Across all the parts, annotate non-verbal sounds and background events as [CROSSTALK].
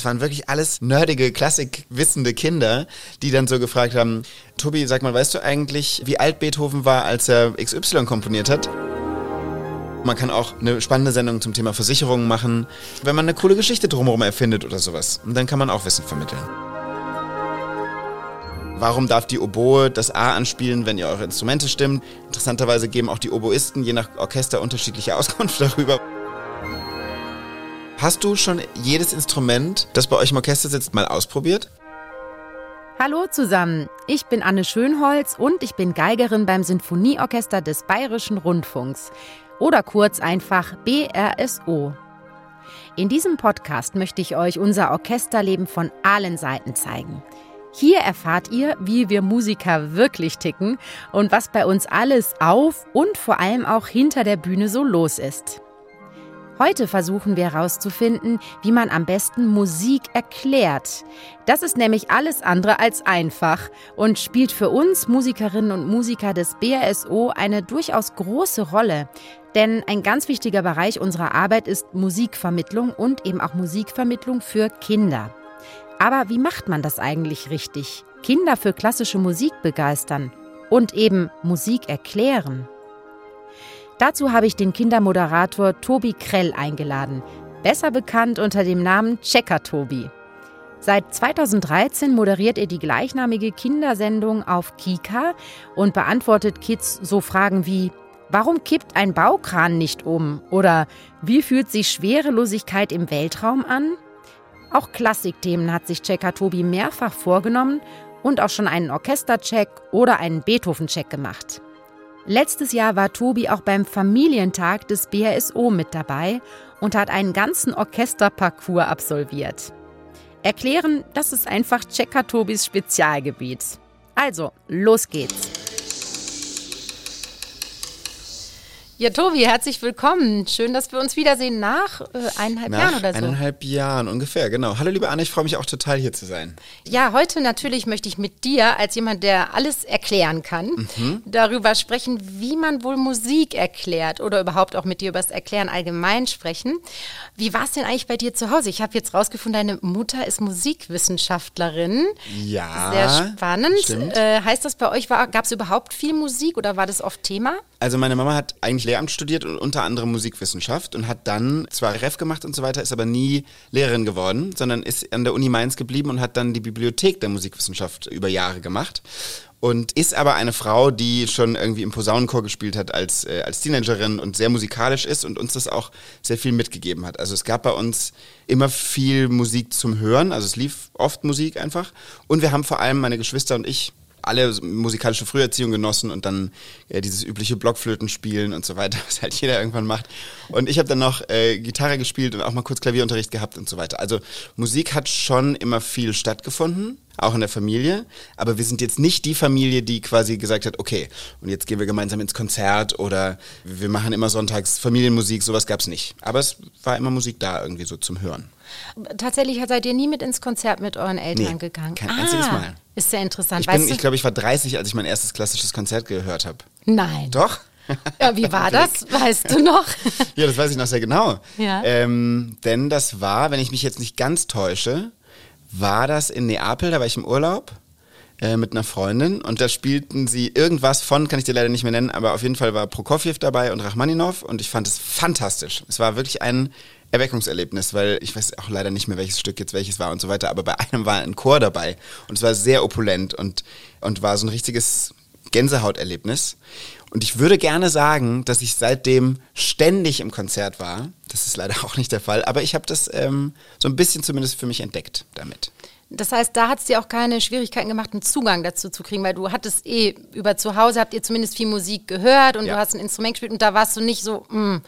Es waren wirklich alles nerdige, klassikwissende Kinder, die dann so gefragt haben, Tobi, sag mal, weißt du eigentlich, wie alt Beethoven war, als er XY komponiert hat? Man kann auch eine spannende Sendung zum Thema Versicherungen machen, wenn man eine coole Geschichte drumherum erfindet oder sowas. Und dann kann man auch Wissen vermitteln. Warum darf die Oboe das A anspielen, wenn ihr eure Instrumente stimmt? Interessanterweise geben auch die Oboisten je nach Orchester unterschiedliche Auskunft [LAUGHS] darüber. Hast du schon jedes Instrument, das bei euch im Orchester sitzt, mal ausprobiert? Hallo zusammen, ich bin Anne Schönholz und ich bin Geigerin beim Sinfonieorchester des Bayerischen Rundfunks oder kurz einfach BRSO. In diesem Podcast möchte ich euch unser Orchesterleben von allen Seiten zeigen. Hier erfahrt ihr, wie wir Musiker wirklich ticken und was bei uns alles auf und vor allem auch hinter der Bühne so los ist. Heute versuchen wir herauszufinden, wie man am besten Musik erklärt. Das ist nämlich alles andere als einfach und spielt für uns Musikerinnen und Musiker des BRSO eine durchaus große Rolle. Denn ein ganz wichtiger Bereich unserer Arbeit ist Musikvermittlung und eben auch Musikvermittlung für Kinder. Aber wie macht man das eigentlich richtig? Kinder für klassische Musik begeistern und eben Musik erklären. Dazu habe ich den Kindermoderator Tobi Krell eingeladen, besser bekannt unter dem Namen Checker Tobi. Seit 2013 moderiert er die gleichnamige Kindersendung auf Kika und beantwortet Kids so Fragen wie Warum kippt ein Baukran nicht um? Oder wie fühlt sich Schwerelosigkeit im Weltraum an? Auch Klassikthemen hat sich Checker Tobi mehrfach vorgenommen und auch schon einen Orchestercheck oder einen Beethoven-Check gemacht. Letztes Jahr war Tobi auch beim Familientag des BRSO mit dabei und hat einen ganzen Orchesterparcours absolviert. Erklären, das ist einfach Checker Tobis Spezialgebiet. Also, los geht's. Ja, Tobi, herzlich willkommen. Schön, dass wir uns wiedersehen nach äh, eineinhalb nach Jahren oder so. Eineinhalb Jahren ungefähr, genau. Hallo, liebe Anne, ich freue mich auch total hier zu sein. Ja, heute natürlich möchte ich mit dir als jemand, der alles erklären kann, mhm. darüber sprechen, wie man wohl Musik erklärt oder überhaupt auch mit dir über das Erklären allgemein sprechen. Wie war es denn eigentlich bei dir zu Hause? Ich habe jetzt rausgefunden, deine Mutter ist Musikwissenschaftlerin. Ja. Sehr spannend. Äh, heißt das bei euch, gab es überhaupt viel Musik oder war das oft Thema? Also meine Mama hat eigentlich Lehramt studiert und unter anderem Musikwissenschaft und hat dann zwar Ref gemacht und so weiter, ist aber nie Lehrerin geworden, sondern ist an der Uni Mainz geblieben und hat dann die Bibliothek der Musikwissenschaft über Jahre gemacht und ist aber eine Frau, die schon irgendwie im Posaunenchor gespielt hat als, äh, als Teenagerin und sehr musikalisch ist und uns das auch sehr viel mitgegeben hat. Also es gab bei uns immer viel Musik zum Hören, also es lief oft Musik einfach und wir haben vor allem meine Geschwister und ich alle musikalische Früherziehung genossen und dann äh, dieses übliche Blockflöten spielen und so weiter, [LAUGHS] was halt jeder irgendwann macht. Und ich habe dann noch äh, Gitarre gespielt und auch mal kurz Klavierunterricht gehabt und so weiter. Also Musik hat schon immer viel stattgefunden, auch in der Familie. Aber wir sind jetzt nicht die Familie, die quasi gesagt hat, okay, und jetzt gehen wir gemeinsam ins Konzert oder wir machen immer sonntags Familienmusik, sowas gab es nicht. Aber es war immer Musik da irgendwie so zum Hören. Tatsächlich seid ihr nie mit ins Konzert mit euren Eltern nee, gegangen? Kein ah, einziges Mal. Ist sehr interessant. Ich, bin, ich glaube, ich war 30, als ich mein erstes klassisches Konzert gehört habe. Nein. Doch? Ja, wie war das? Weißt du noch? [LAUGHS] ja, das weiß ich noch sehr genau. Ja. Ähm, denn das war, wenn ich mich jetzt nicht ganz täusche, war das in Neapel, da war ich im Urlaub äh, mit einer Freundin und da spielten sie irgendwas von, kann ich dir leider nicht mehr nennen, aber auf jeden Fall war Prokofjew dabei und Rachmaninov und ich fand es fantastisch. Es war wirklich ein Erweckungserlebnis, weil ich weiß auch leider nicht mehr, welches Stück jetzt welches war und so weiter, aber bei einem war ein Chor dabei und es war sehr opulent und, und war so ein richtiges Gänsehauterlebnis. Und ich würde gerne sagen, dass ich seitdem ständig im Konzert war. Das ist leider [LAUGHS] auch nicht der Fall, aber ich habe das ähm, so ein bisschen zumindest für mich entdeckt damit. Das heißt, da hat es dir auch keine Schwierigkeiten gemacht, einen Zugang dazu zu kriegen, weil du hattest eh über zu Hause, habt ihr zumindest viel Musik gehört und ja. du hast ein Instrument gespielt und da warst du nicht so, mh, hm,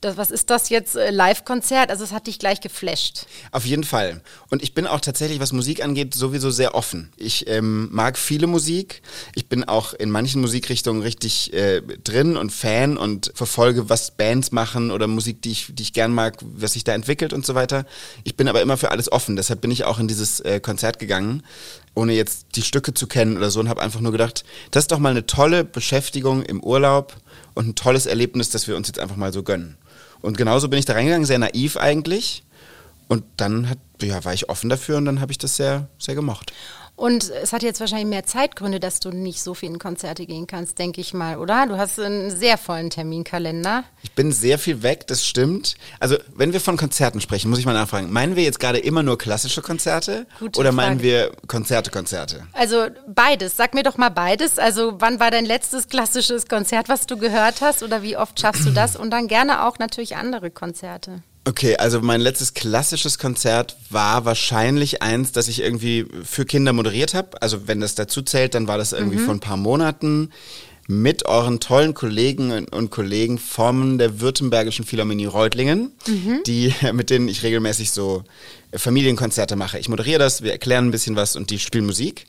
das, was ist das jetzt, äh, Live-Konzert? Also es hat dich gleich geflasht. Auf jeden Fall. Und ich bin auch tatsächlich, was Musik angeht, sowieso sehr offen. Ich ähm, mag viele Musik. Ich bin auch in manchen Musikrichtungen richtig äh, drin und Fan und verfolge, was Bands machen oder Musik, die ich, die ich gern mag, was sich da entwickelt und so weiter. Ich bin aber immer für alles offen. Deshalb bin ich auch in dieses äh, Konzert gegangen ohne jetzt die Stücke zu kennen oder so und habe einfach nur gedacht, das ist doch mal eine tolle Beschäftigung im Urlaub und ein tolles Erlebnis, das wir uns jetzt einfach mal so gönnen. Und genauso bin ich da reingegangen, sehr naiv eigentlich. Und dann hat ja, war ich offen dafür und dann habe ich das sehr, sehr gemocht. Und es hat jetzt wahrscheinlich mehr Zeitgründe, dass du nicht so viel in Konzerte gehen kannst, denke ich mal, oder? Du hast einen sehr vollen Terminkalender. Ich bin sehr viel weg, das stimmt. Also, wenn wir von Konzerten sprechen, muss ich mal nachfragen, meinen wir jetzt gerade immer nur klassische Konzerte Gute oder Frage. meinen wir Konzerte, Konzerte? Also beides. Sag mir doch mal beides. Also, wann war dein letztes klassisches Konzert, was du gehört hast oder wie oft schaffst du das? Und dann gerne auch natürlich andere Konzerte. Okay, also mein letztes klassisches Konzert war wahrscheinlich eins, das ich irgendwie für Kinder moderiert habe. Also wenn das dazu zählt, dann war das irgendwie mhm. vor ein paar Monaten mit euren tollen Kollegen und Kollegen von der Württembergischen Philharmonie Reutlingen, mhm. die, [LAUGHS] mit denen ich regelmäßig so Familienkonzerte mache. Ich moderiere das, wir erklären ein bisschen was und die spielen Musik.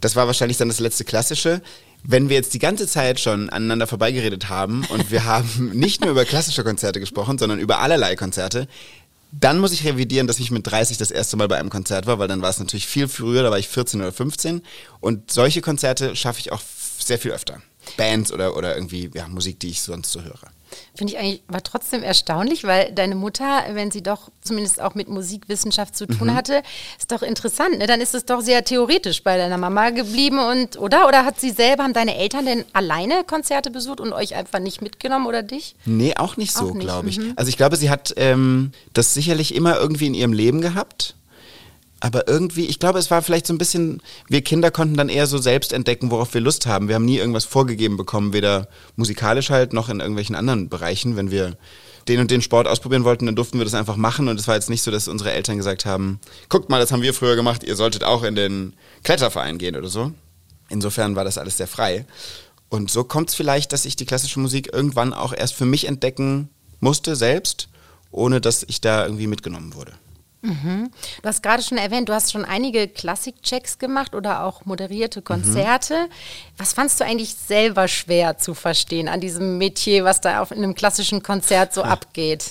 Das war wahrscheinlich dann das letzte klassische wenn wir jetzt die ganze Zeit schon aneinander vorbeigeredet haben und wir [LAUGHS] haben nicht nur über klassische Konzerte gesprochen, sondern über allerlei Konzerte, dann muss ich revidieren, dass ich mit 30 das erste Mal bei einem Konzert war, weil dann war es natürlich viel früher, da war ich 14 oder 15 und solche Konzerte schaffe ich auch sehr viel öfter. Bands oder, oder irgendwie ja, Musik, die ich sonst so höre. Finde ich eigentlich aber trotzdem erstaunlich, weil deine Mutter, wenn sie doch zumindest auch mit Musikwissenschaft zu tun mhm. hatte, ist doch interessant. Ne? Dann ist es doch sehr theoretisch bei deiner Mama geblieben und oder? Oder hat sie selber, haben deine Eltern denn alleine Konzerte besucht und euch einfach nicht mitgenommen oder dich? Nee, auch nicht so, glaube ich. Mhm. Also ich glaube, sie hat ähm, das sicherlich immer irgendwie in ihrem Leben gehabt aber irgendwie, ich glaube, es war vielleicht so ein bisschen, wir Kinder konnten dann eher so selbst entdecken, worauf wir Lust haben. Wir haben nie irgendwas vorgegeben bekommen, weder musikalisch halt noch in irgendwelchen anderen Bereichen. Wenn wir den und den Sport ausprobieren wollten, dann durften wir das einfach machen. Und es war jetzt nicht so, dass unsere Eltern gesagt haben, guckt mal, das haben wir früher gemacht, ihr solltet auch in den Kletterverein gehen oder so. Insofern war das alles sehr frei. Und so kommt es vielleicht, dass ich die klassische Musik irgendwann auch erst für mich entdecken musste, selbst, ohne dass ich da irgendwie mitgenommen wurde. Mhm. Du hast gerade schon erwähnt, du hast schon einige Klassikchecks gemacht oder auch moderierte Konzerte. Mhm. Was fandst du eigentlich selber schwer zu verstehen an diesem Metier, was da auf in einem klassischen Konzert so ja. [LAUGHS] abgeht?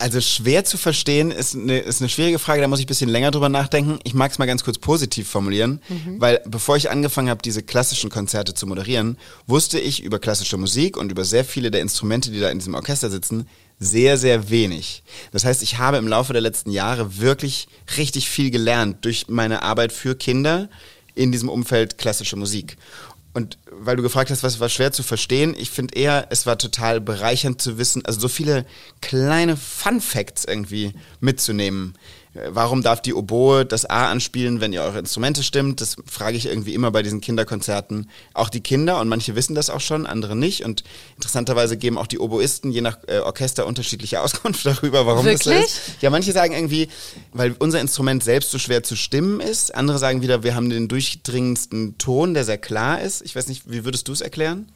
Also schwer zu verstehen ist eine, ist eine schwierige Frage, da muss ich ein bisschen länger drüber nachdenken. Ich mag es mal ganz kurz positiv formulieren, mhm. weil bevor ich angefangen habe, diese klassischen Konzerte zu moderieren, wusste ich über klassische Musik und über sehr viele der Instrumente, die da in diesem Orchester sitzen, sehr, sehr wenig. Das heißt, ich habe im Laufe der letzten Jahre wirklich richtig viel gelernt durch meine Arbeit für Kinder in diesem Umfeld klassische Musik. Und weil du gefragt hast, was war schwer zu verstehen, ich finde eher, es war total bereichernd zu wissen, also so viele kleine Fun Facts irgendwie mitzunehmen. Warum darf die Oboe das A anspielen, wenn ihr eure Instrumente stimmt? Das frage ich irgendwie immer bei diesen Kinderkonzerten. Auch die Kinder, und manche wissen das auch schon, andere nicht. Und interessanterweise geben auch die Oboisten je nach äh, Orchester unterschiedliche [LAUGHS] Auskunft darüber, warum Wirklich? das ist. Ja, manche sagen irgendwie, weil unser Instrument selbst so schwer zu stimmen ist. Andere sagen wieder, wir haben den durchdringendsten Ton, der sehr klar ist. Ich weiß nicht, wie würdest du es erklären?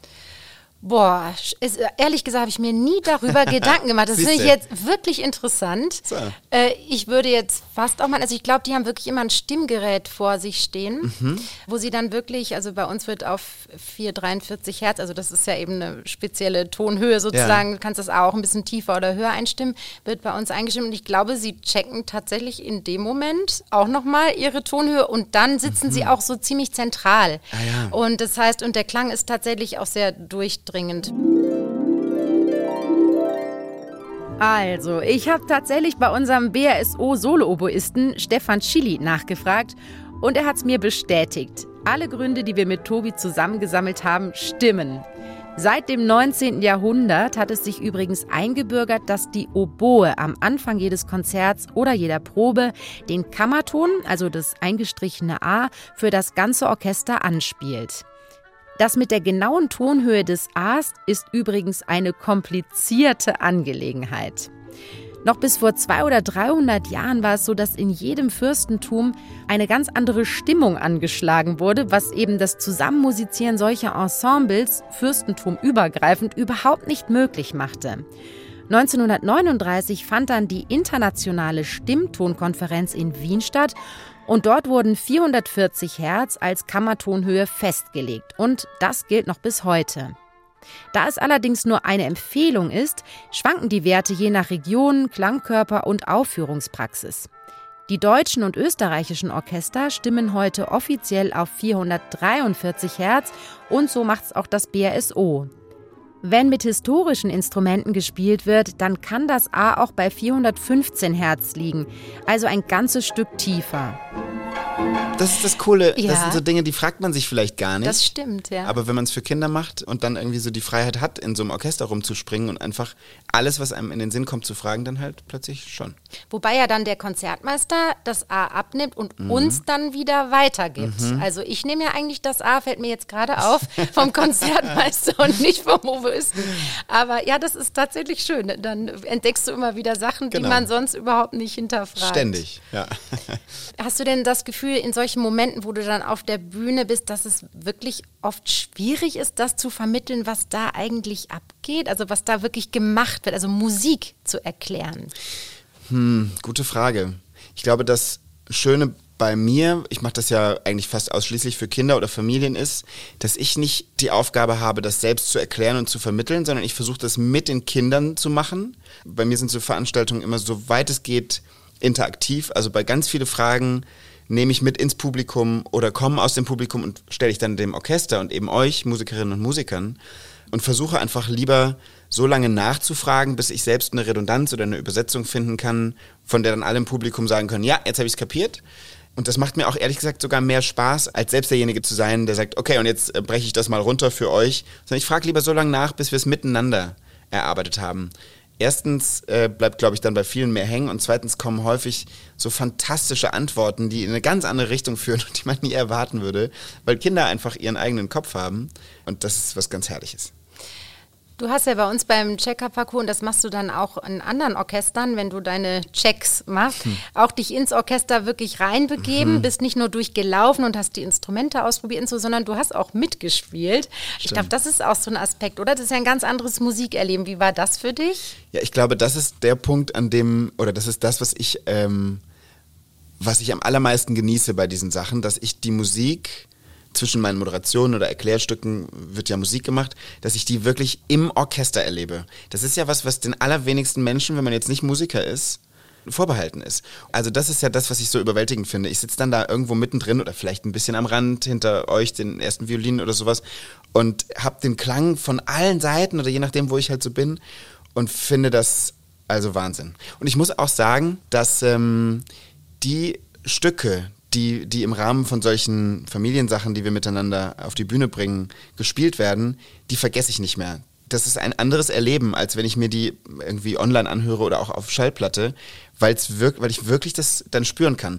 Boah, ist, ehrlich gesagt habe ich mir nie darüber [LAUGHS] Gedanken gemacht. Das finde ich jetzt wirklich interessant. So. Äh, ich würde jetzt fast auch mal, also ich glaube, die haben wirklich immer ein Stimmgerät vor sich stehen, mhm. wo sie dann wirklich, also bei uns wird auf 443 Hertz, also das ist ja eben eine spezielle Tonhöhe sozusagen, ja. du kannst das auch ein bisschen tiefer oder höher einstimmen, wird bei uns eingestimmt und ich glaube, sie checken tatsächlich in dem Moment auch nochmal ihre Tonhöhe und dann sitzen mhm. sie auch so ziemlich zentral. Ah, ja. Und das heißt, und der Klang ist tatsächlich auch sehr durchdringend dringend. Also, ich habe tatsächlich bei unserem BRSO-Solo-Oboisten Stefan Schilly nachgefragt und er hat es mir bestätigt. Alle Gründe, die wir mit Tobi zusammengesammelt haben, stimmen. Seit dem 19. Jahrhundert hat es sich übrigens eingebürgert, dass die Oboe am Anfang jedes Konzerts oder jeder Probe den Kammerton, also das eingestrichene A, für das ganze Orchester anspielt. Das mit der genauen Tonhöhe des A's ist übrigens eine komplizierte Angelegenheit. Noch bis vor 200 oder 300 Jahren war es so, dass in jedem Fürstentum eine ganz andere Stimmung angeschlagen wurde, was eben das Zusammenmusizieren solcher Ensembles fürstentumübergreifend überhaupt nicht möglich machte. 1939 fand dann die internationale Stimmtonkonferenz in Wien statt und dort wurden 440 Hertz als Kammertonhöhe festgelegt. Und das gilt noch bis heute. Da es allerdings nur eine Empfehlung ist, schwanken die Werte je nach Region, Klangkörper und Aufführungspraxis. Die deutschen und österreichischen Orchester stimmen heute offiziell auf 443 Hertz und so macht es auch das BRSO. Wenn mit historischen Instrumenten gespielt wird, dann kann das A auch bei 415 Hertz liegen, also ein ganzes Stück tiefer. Das ist das Coole. Ja. Das sind so Dinge, die fragt man sich vielleicht gar nicht. Das stimmt, ja. Aber wenn man es für Kinder macht und dann irgendwie so die Freiheit hat, in so einem Orchester rumzuspringen und einfach alles, was einem in den Sinn kommt, zu fragen, dann halt plötzlich schon. Wobei ja dann der Konzertmeister das A abnimmt und Mhm. uns dann wieder weitergibt. Also ich nehme ja eigentlich das A, fällt mir jetzt gerade auf, vom [LAUGHS] Konzertmeister und nicht vom Oboisten. Aber ja, das ist tatsächlich schön. Dann entdeckst du immer wieder Sachen, Genau. die man sonst überhaupt nicht hinterfragt. Ständig, ja. Hast du denn das Gefühl, in solchen Momenten, wo du dann auf der Bühne bist, dass es wirklich oft schwierig ist, das zu vermitteln, was da eigentlich abgeht? Also was da wirklich gemacht wird, also Musik zu erklären? Gute Frage. Ich glaube, das Schöne bei mir, ich mache das ja eigentlich fast ausschließlich für Kinder oder Familien, ist, dass ich nicht die Aufgabe habe, das selbst zu erklären und zu vermitteln, sondern ich versuche das mit den Kindern zu machen. Bei mir sind so Veranstaltungen immer so weit es geht interaktiv. Also bei ganz viele Fragen nehme ich mit ins Publikum oder komme aus dem Publikum und stelle ich dann dem Orchester und eben euch, Musikerinnen und Musikern, und versuche einfach lieber so lange nachzufragen, bis ich selbst eine Redundanz oder eine Übersetzung finden kann, von der dann alle im Publikum sagen können, ja, jetzt habe ich es kapiert. Und das macht mir auch ehrlich gesagt sogar mehr Spaß, als selbst derjenige zu sein, der sagt, okay, und jetzt äh, breche ich das mal runter für euch. Sondern ich frage lieber so lange nach, bis wir es miteinander erarbeitet haben. Erstens äh, bleibt, glaube ich, dann bei vielen mehr hängen und zweitens kommen häufig so fantastische Antworten, die in eine ganz andere Richtung führen und die man nie erwarten würde, weil Kinder einfach ihren eigenen Kopf haben und das ist was ganz Herrliches. Du hast ja bei uns beim Checker-Parcours, und das machst du dann auch in anderen Orchestern, wenn du deine Checks machst, Hm. auch dich ins Orchester wirklich reinbegeben, bist nicht nur durchgelaufen und hast die Instrumente ausprobiert und so, sondern du hast auch mitgespielt. Ich glaube, das ist auch so ein Aspekt, oder? Das ist ja ein ganz anderes Musikerleben. Wie war das für dich? Ja, ich glaube, das ist der Punkt, an dem, oder das ist das, was ich, ähm, was ich am allermeisten genieße bei diesen Sachen, dass ich die Musik zwischen meinen Moderationen oder Erklärstücken wird ja Musik gemacht, dass ich die wirklich im Orchester erlebe. Das ist ja was, was den allerwenigsten Menschen, wenn man jetzt nicht Musiker ist, vorbehalten ist. Also das ist ja das, was ich so überwältigend finde. Ich sitze dann da irgendwo mittendrin oder vielleicht ein bisschen am Rand hinter euch, den ersten Violinen oder sowas und habe den Klang von allen Seiten oder je nachdem, wo ich halt so bin und finde das also Wahnsinn. Und ich muss auch sagen, dass ähm, die Stücke, die, die im Rahmen von solchen Familiensachen, die wir miteinander auf die Bühne bringen, gespielt werden, die vergesse ich nicht mehr. Das ist ein anderes Erleben, als wenn ich mir die irgendwie online anhöre oder auch auf Schallplatte, weil's wirk weil ich wirklich das dann spüren kann.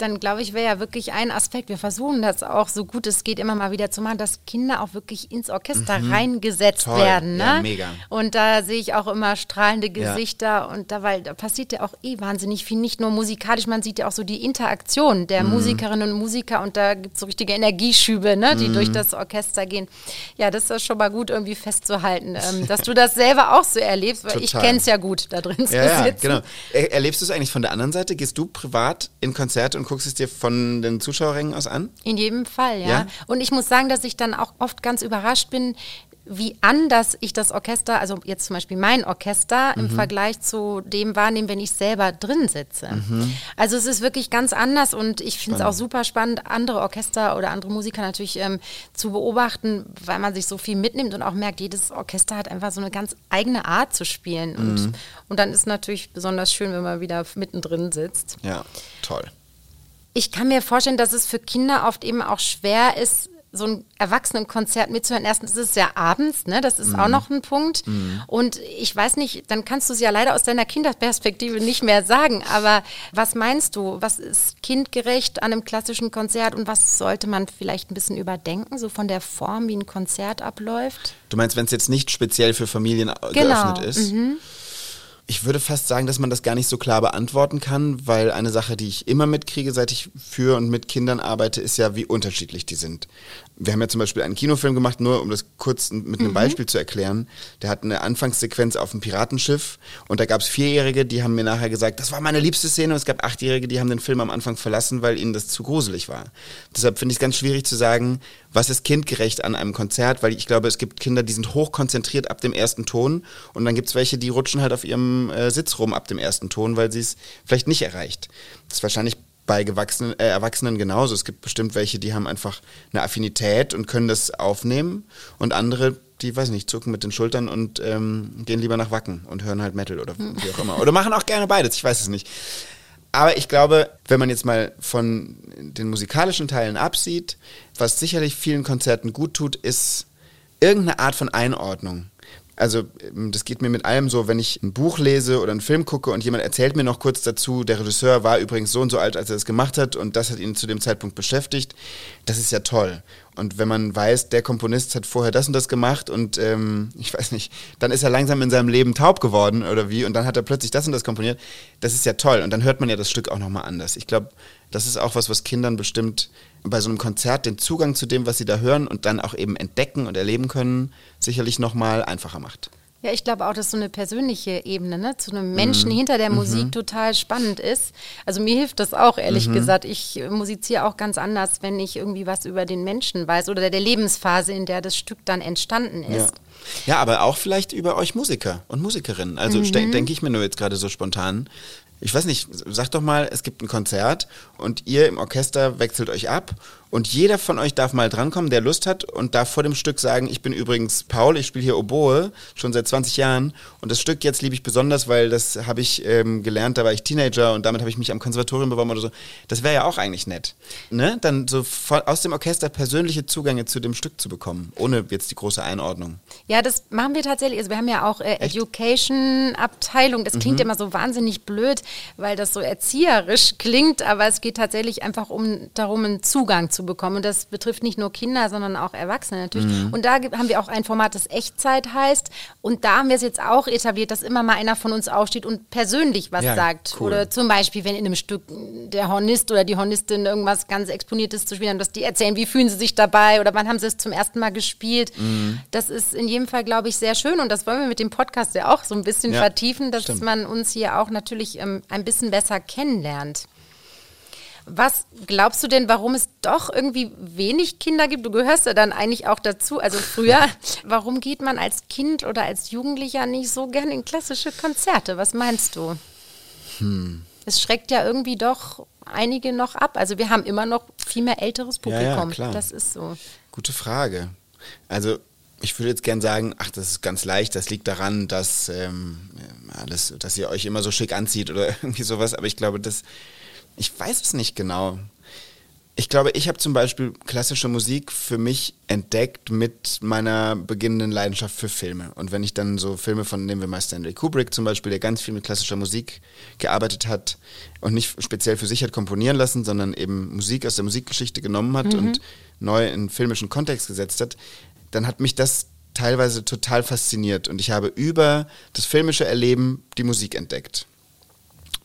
Dann glaube ich, wäre ja wirklich ein Aspekt, wir versuchen das auch so gut es geht immer mal wieder zu machen, dass Kinder auch wirklich ins Orchester reingesetzt Toll. werden. Ne? Ja, mega. Und da sehe ich auch immer strahlende Ja. Gesichter und da, weil da passiert ja auch eh wahnsinnig viel, nicht nur musikalisch, man sieht ja auch so die Interaktion der Mhm. Musikerinnen und Musiker und da gibt es so richtige Energieschübe, ne, die Mhm. durch das Orchester gehen. Ja, das ist schon mal gut irgendwie festzuhalten, ähm, [LAUGHS] dass du das selber auch so erlebst, weil ich Total. kenne es ja gut, da drin zu Ja, ja, sitzen. genau. Er, erlebst du es eigentlich von der anderen Seite? Gehst du privat in Konzerte und guckst es dir von den Zuschauerrängen aus an? In jedem Fall, ja. Ja? Und ich muss sagen, dass ich dann auch oft ganz überrascht bin, wie anders ich das Orchester, also jetzt zum Beispiel mein Orchester im Vergleich zu dem wahrnehme, wenn ich selber drin sitze. Also es ist wirklich ganz anders und ich finde es auch super spannend, andere Orchester oder andere Musiker natürlich ähm, zu beobachten, weil man sich so viel mitnimmt und auch merkt, jedes Orchester hat einfach so eine ganz eigene Art zu spielen. Und, und dann ist natürlich besonders schön, wenn man wieder mittendrin sitzt. Ja, toll. Ich kann mir vorstellen, dass es für Kinder oft eben auch schwer ist, so ein Erwachsenenkonzert mitzuhören. Erstens ist es ja abends, ne? Das ist auch noch ein Punkt. Und ich weiß nicht, dann kannst du es ja leider aus deiner Kinderperspektive nicht mehr sagen. Aber was meinst du? Was ist kindgerecht an einem klassischen Konzert und was sollte man vielleicht ein bisschen überdenken, so von der Form, wie ein Konzert abläuft? Du meinst, wenn es jetzt nicht speziell für Familien äh, Genau, geöffnet ist? Ich würde fast sagen, dass man das gar nicht so klar beantworten kann, weil eine Sache, die ich immer mitkriege, seit ich für und mit Kindern arbeite, ist ja, wie unterschiedlich die sind. Wir haben ja zum Beispiel einen Kinofilm gemacht, nur um das kurz mit einem Beispiel zu erklären. Der hat eine Anfangssequenz auf einem Piratenschiff und da gab es Vierjährige, die haben mir nachher gesagt, das war meine liebste Szene und es gab Achtjährige, die haben den Film am Anfang verlassen, weil ihnen das zu gruselig war. Deshalb finde ich es ganz schwierig zu sagen, was ist kindgerecht an einem Konzert, weil ich glaube, es gibt Kinder, die sind hochkonzentriert ab dem ersten Ton und dann gibt es welche, die rutschen halt auf ihrem äh, Sitz rum ab dem ersten Ton, weil sie es vielleicht nicht erreicht. Das ist wahrscheinlich bei Gewachsenen, äh, Erwachsenen genauso. Es gibt bestimmt welche, die haben einfach eine Affinität und können das aufnehmen und andere, die, weiß nicht, zucken mit den Schultern und ähm, gehen lieber nach Wacken und hören halt Metal oder wie auch immer. Oder machen auch gerne beides, ich weiß es nicht. Aber ich glaube, wenn man jetzt mal von den musikalischen Teilen absieht, was sicherlich vielen Konzerten gut tut, ist irgendeine Art von Einordnung. Also ähm, das geht mir mit allem so, wenn ich ein Buch lese oder einen Film gucke und jemand erzählt mir noch kurz dazu, der Regisseur war übrigens so und so alt, als er das gemacht hat und das hat ihn zu dem Zeitpunkt beschäftigt, das ist ja toll. Und wenn man weiß, der Komponist hat vorher das und das gemacht und ähm, [LAUGHS] ich weiß nicht, dann ist er langsam in seinem Leben taub geworden oder wie und dann hat er plötzlich das und das komponiert, das ist ja toll. Und dann hört man ja das Stück auch nochmal anders. Ich glaube, das ist auch was, was Kindern bestimmt bei so einem Konzert den Zugang zu dem, was sie da hören und dann auch eben entdecken und erleben können, sicherlich nochmal einfacher macht. Ja, ich glaube auch, dass so eine persönliche Ebene ne, zu einem Menschen mhm. hinter der Musik mhm. total spannend ist. Also mir hilft das auch, ehrlich mhm. gesagt. Ich musiziere auch ganz anders, wenn ich irgendwie was über den Menschen weiß oder der Lebensphase, in der das Stück dann entstanden ist. Ja, ja aber auch vielleicht über euch Musiker und Musikerinnen. Also mhm. denke ich mir nur jetzt gerade so spontan. Ich weiß nicht, sag doch mal, es gibt ein Konzert und ihr im Orchester wechselt euch ab und jeder von euch darf mal drankommen, der Lust hat und darf vor dem Stück sagen, ich bin übrigens Paul, ich spiele hier Oboe schon seit 20 Jahren und das Stück jetzt liebe ich besonders, weil das habe ich ähm, gelernt, da war ich Teenager und damit habe ich mich am Konservatorium beworben oder so. Das wäre ja auch eigentlich nett, ne? Dann so von, aus dem Orchester persönliche Zugänge zu dem Stück zu bekommen, ohne jetzt die große Einordnung. Ja, das machen wir tatsächlich. Also wir haben ja auch äh, Education-Abteilung. Das klingt mhm. immer so wahnsinnig blöd, weil das so erzieherisch klingt, aber es geht tatsächlich einfach um darum, einen Zugang zu zu bekommen. Und das betrifft nicht nur Kinder, sondern auch Erwachsene natürlich. Mhm. Und da haben wir auch ein Format, das Echtzeit heißt. Und da haben wir es jetzt auch etabliert, dass immer mal einer von uns aufsteht und persönlich was ja, sagt. Cool. Oder zum Beispiel, wenn in einem Stück der Hornist oder die Hornistin irgendwas ganz Exponiertes zu spielen haben, dass die erzählen, wie fühlen sie sich dabei oder wann haben sie es zum ersten Mal gespielt. Mhm. Das ist in jedem Fall, glaube ich, sehr schön. Und das wollen wir mit dem Podcast ja auch so ein bisschen ja, vertiefen, dass stimmt. man uns hier auch natürlich ähm, ein bisschen besser kennenlernt. Was glaubst du denn, warum es doch irgendwie wenig Kinder gibt? Du gehörst ja dann eigentlich auch dazu. Also früher, [LAUGHS] warum geht man als Kind oder als Jugendlicher nicht so gerne in klassische Konzerte? Was meinst du? Hm. Es schreckt ja irgendwie doch einige noch ab. Also wir haben immer noch viel mehr älteres Publikum. Ja, ja, das ist so. Gute Frage. Also ich würde jetzt gern sagen, ach, das ist ganz leicht, das liegt daran, dass ähm, alles, dass ihr euch immer so schick anzieht oder [LAUGHS] irgendwie sowas. Aber ich glaube, das ich weiß es nicht genau. Ich glaube, ich habe zum Beispiel klassische Musik für mich entdeckt mit meiner beginnenden Leidenschaft für Filme. Und wenn ich dann so Filme von, nehmen wir mal Stanley Kubrick zum Beispiel, der ganz viel mit klassischer Musik gearbeitet hat und nicht speziell für sich hat komponieren lassen, sondern eben Musik aus der Musikgeschichte genommen hat mhm. und neu in filmischen Kontext gesetzt hat, dann hat mich das teilweise total fasziniert. Und ich habe über das filmische Erleben die Musik entdeckt.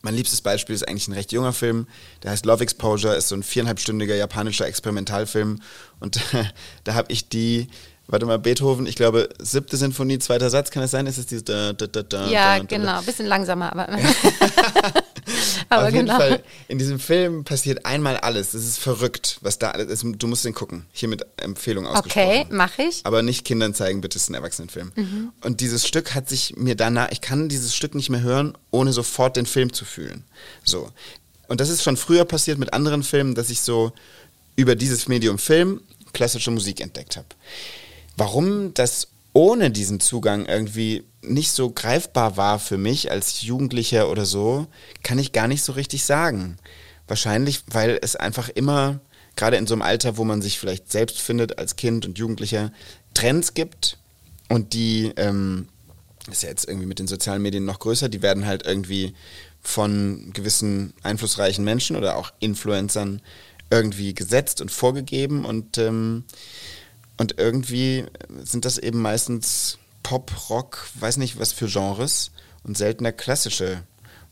Mein liebstes Beispiel ist eigentlich ein recht junger Film, der heißt Love Exposure, ist so ein viereinhalbstündiger japanischer Experimentalfilm. Und [LAUGHS] da habe ich die warte mal, Beethoven, ich glaube, siebte Sinfonie, zweiter Satz, kann es sein? Ist es dieses da, da, da, da, Ja, da, genau, ein bisschen langsamer, aber. [LAUGHS] aber Auf jeden genau. Fall, in diesem Film passiert einmal alles. Das ist verrückt, was da alles ist. Du musst den gucken. Hier mit Empfehlung ausgesprochen. Okay, mache ich. Aber nicht Kindern zeigen, bitte, es ist ein Erwachsenenfilm. Mhm. Und dieses Stück hat sich mir danach, ich kann dieses Stück nicht mehr hören, ohne sofort den Film zu fühlen. So. Und das ist schon früher passiert mit anderen Filmen, dass ich so über dieses Medium Film klassische Musik entdeckt habe. Warum das ohne diesen Zugang irgendwie nicht so greifbar war für mich als Jugendlicher oder so, kann ich gar nicht so richtig sagen. Wahrscheinlich, weil es einfach immer, gerade in so einem Alter, wo man sich vielleicht selbst findet als Kind und Jugendlicher, Trends gibt und die, ähm, ist ja jetzt irgendwie mit den sozialen Medien noch größer, die werden halt irgendwie von gewissen einflussreichen Menschen oder auch Influencern irgendwie gesetzt und vorgegeben und ähm, und irgendwie sind das eben meistens Pop, Rock, weiß nicht was für Genres und seltener klassische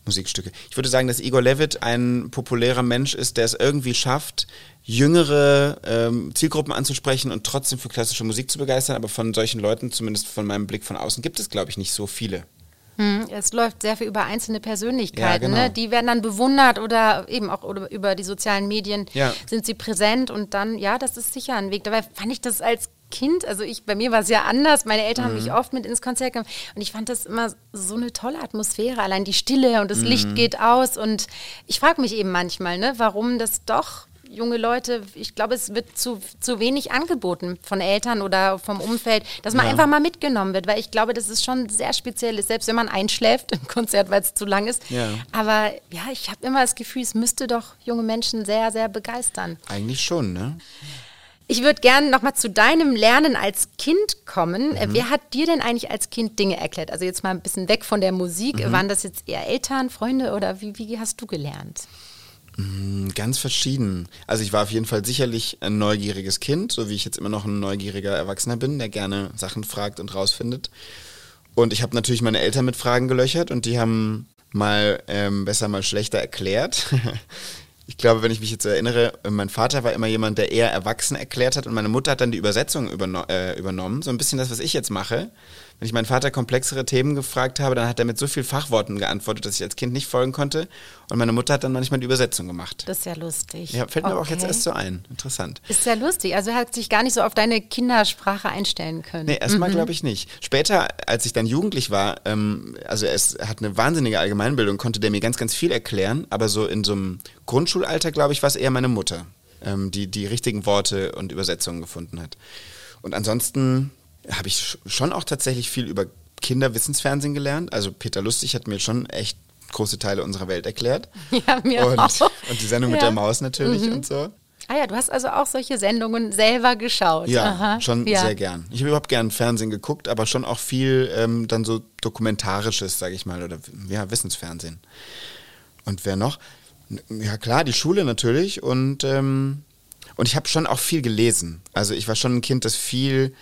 Musikstücke. Ich würde sagen, dass Igor Levitt ein populärer Mensch ist, der es irgendwie schafft, jüngere ähm, Zielgruppen anzusprechen und trotzdem für klassische Musik zu begeistern. Aber von solchen Leuten, zumindest von meinem Blick von außen, gibt es, glaube ich, nicht so viele. Hm, es läuft sehr viel über einzelne Persönlichkeiten. Ja, genau. ne? Die werden dann bewundert oder eben auch oder über die sozialen Medien ja. sind sie präsent und dann, ja, das ist sicher ein Weg. Dabei fand ich das als Kind, also ich, bei mir war es ja anders. Meine Eltern mhm. haben mich oft mit ins Konzert genommen und ich fand das immer so eine tolle Atmosphäre. Allein die Stille und das mhm. Licht geht aus und ich frage mich eben manchmal, ne, warum das doch junge Leute, ich glaube, es wird zu, zu wenig angeboten von Eltern oder vom Umfeld, dass man ja. einfach mal mitgenommen wird, weil ich glaube, das ist schon sehr speziell ist, selbst wenn man einschläft im Konzert, weil es zu lang ist. Ja. Aber ja, ich habe immer das Gefühl, es müsste doch junge Menschen sehr, sehr begeistern. Eigentlich schon, ne? Ich würde gerne nochmal zu deinem Lernen als Kind kommen. Mhm. Wer hat dir denn eigentlich als Kind Dinge erklärt? Also jetzt mal ein bisschen weg von der Musik. Mhm. Waren das jetzt eher Eltern, Freunde oder wie, wie hast du gelernt? Mm, ganz verschieden. Also ich war auf jeden Fall sicherlich ein neugieriges Kind, so wie ich jetzt immer noch ein neugieriger Erwachsener bin, der gerne Sachen fragt und rausfindet. Und ich habe natürlich meine Eltern mit Fragen gelöchert und die haben mal ähm, besser, mal schlechter erklärt. [LAUGHS] ich glaube, wenn ich mich jetzt erinnere, mein Vater war immer jemand, der eher erwachsen erklärt hat und meine Mutter hat dann die Übersetzung überno äh, übernommen. So ein bisschen das, was ich jetzt mache. Wenn ich meinen Vater komplexere Themen gefragt habe, dann hat er mit so viel Fachworten geantwortet, dass ich als Kind nicht folgen konnte. Und meine Mutter hat dann manchmal die Übersetzung gemacht. Das ist ja lustig. Ja, fällt mir okay. auch jetzt erst so ein. Interessant. Ist ja lustig. Also er hat sich gar nicht so auf deine Kindersprache einstellen können. Nee, erstmal mhm. glaube ich nicht. Später, als ich dann jugendlich war, ähm, also er hat eine wahnsinnige Allgemeinbildung, konnte der mir ganz, ganz viel erklären. Aber so in so einem Grundschulalter, glaube ich, war es eher meine Mutter, ähm, die die richtigen Worte und Übersetzungen gefunden hat. Und ansonsten habe ich schon auch tatsächlich viel über Kinderwissensfernsehen gelernt. Also Peter Lustig hat mir schon echt große Teile unserer Welt erklärt. [LAUGHS] Ja, mir und, auch. Und die Sendung ja. mit der Maus natürlich mhm. und so. Ah ja, du hast also auch solche Sendungen selber geschaut. Ja, Aha. schon ja. sehr gern. Ich habe überhaupt gern Fernsehen geguckt, aber schon auch viel ähm, dann so dokumentarisches, sage ich mal, oder ja, Wissensfernsehen. Und wer noch? Ja klar, die Schule natürlich und ähm, und ich habe schon auch viel gelesen. Also ich war schon ein Kind, das viel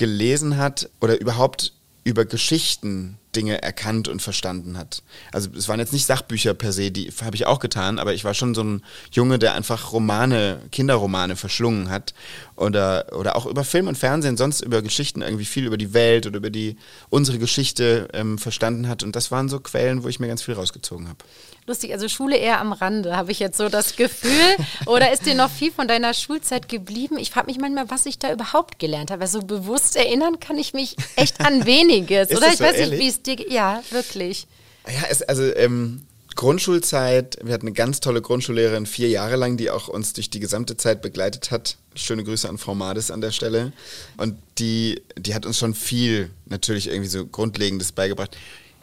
gelesen hat oder überhaupt über Geschichten Dinge erkannt und verstanden hat. Also es waren jetzt nicht Sachbücher per se, die habe ich auch getan, aber ich war schon so ein Junge, der einfach Romane, Kinderromane verschlungen hat oder, oder auch über Film und Fernsehen, sonst über Geschichten irgendwie viel über die Welt oder über die unsere Geschichte ähm, verstanden hat. Und das waren so Quellen, wo ich mir ganz viel rausgezogen habe. Lustig, also Schule eher am Rande, habe ich jetzt so das Gefühl. [LAUGHS] Oder ist dir noch viel von deiner Schulzeit geblieben? Ich frage mich manchmal, was ich da überhaupt gelernt habe. Also bewusst erinnern kann ich mich echt an [LAUGHS] weniges. oder ich so weiß ehrlich? nicht, wie es dir. Ja, wirklich. Ja, es, also ähm, Grundschulzeit, wir hatten eine ganz tolle Grundschullehrerin, vier Jahre lang, die auch uns durch die gesamte Zeit begleitet hat. Schöne Grüße an Frau Mades an der Stelle. Und die, die hat uns schon viel natürlich irgendwie so Grundlegendes beigebracht.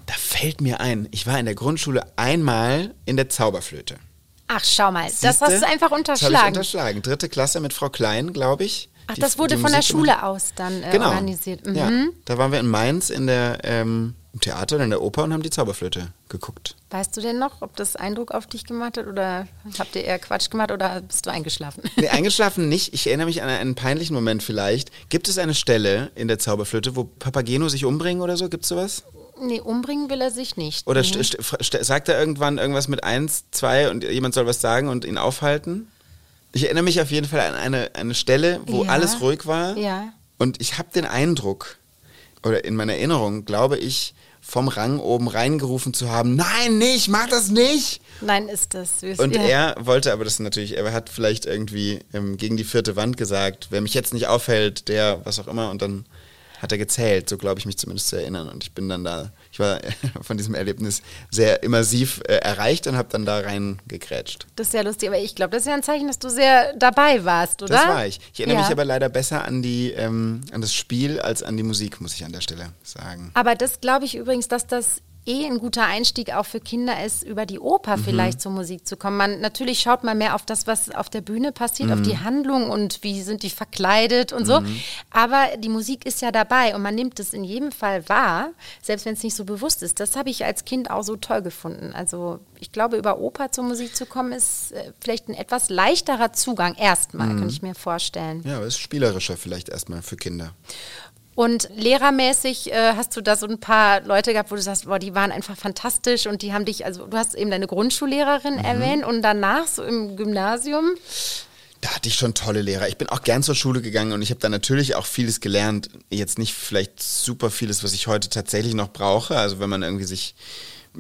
Da fällt mir ein, ich war in der Grundschule einmal in der Zauberflöte. Ach, schau mal, Siehste, das hast du einfach unterschlagen. Das ich unterschlagen. Dritte Klasse mit Frau Klein, glaube ich. Ach, die, das wurde von der Schule gemacht. aus dann äh, genau. organisiert. Mhm. Ja, da waren wir in Mainz in der, ähm, im Theater oder in der Oper und haben die Zauberflöte geguckt. Weißt du denn noch, ob das Eindruck auf dich gemacht hat oder habt ihr eher Quatsch gemacht oder bist du eingeschlafen? Nee, eingeschlafen nicht. Ich erinnere mich an einen peinlichen Moment vielleicht. Gibt es eine Stelle in der Zauberflöte, wo Papageno sich umbringen oder so? Gibt es sowas? Nee, umbringen will er sich nicht. Oder mhm. sagt er irgendwann irgendwas mit eins, zwei und jemand soll was sagen und ihn aufhalten? Ich erinnere mich auf jeden Fall an eine, eine Stelle, wo ja. alles ruhig war. Ja. Und ich habe den Eindruck, oder in meiner Erinnerung, glaube ich, vom Rang oben reingerufen zu haben, nein, nicht, mach das nicht. Nein, ist das süß. Und ja. er wollte aber das natürlich, er hat vielleicht irgendwie ähm, gegen die vierte Wand gesagt, wer mich jetzt nicht aufhält, der, was auch immer, und dann hat er gezählt, so glaube ich mich zumindest zu erinnern. Und ich bin dann da, ich war [LAUGHS] von diesem Erlebnis sehr immersiv äh, erreicht und habe dann da reingekrätscht. Das ist ja lustig, aber ich glaube, das ist ja ein Zeichen, dass du sehr dabei warst, oder? Das war ich. Ich erinnere ja. mich aber leider besser an, die, ähm, an das Spiel als an die Musik, muss ich an der Stelle sagen. Aber das glaube ich übrigens, dass das eh ein guter Einstieg auch für Kinder ist, über die Oper mhm. vielleicht zur Musik zu kommen. Man natürlich schaut man mehr auf das, was auf der Bühne passiert, mhm. auf die. Handlung und wie sind die verkleidet und so. Mhm. Aber die Musik ist ja dabei und man nimmt es in jedem Fall wahr, selbst wenn es nicht so bewusst ist. Das habe ich als Kind auch so toll gefunden. Also ich glaube, über Oper zur Musik zu kommen, ist äh, vielleicht ein etwas leichterer Zugang erstmal, kann mhm. ich mir vorstellen. Ja, aber ist spielerischer vielleicht erstmal für Kinder. Und lehrermäßig äh, hast du da so ein paar Leute gehabt, wo du sagst, boah, die waren einfach fantastisch und die haben dich, also du hast eben deine Grundschullehrerin mhm. erwähnt und danach so im Gymnasium. Da hatte ich schon tolle Lehrer. Ich bin auch gern zur Schule gegangen und ich habe da natürlich auch vieles gelernt. Jetzt nicht vielleicht super vieles, was ich heute tatsächlich noch brauche. Also wenn man irgendwie sich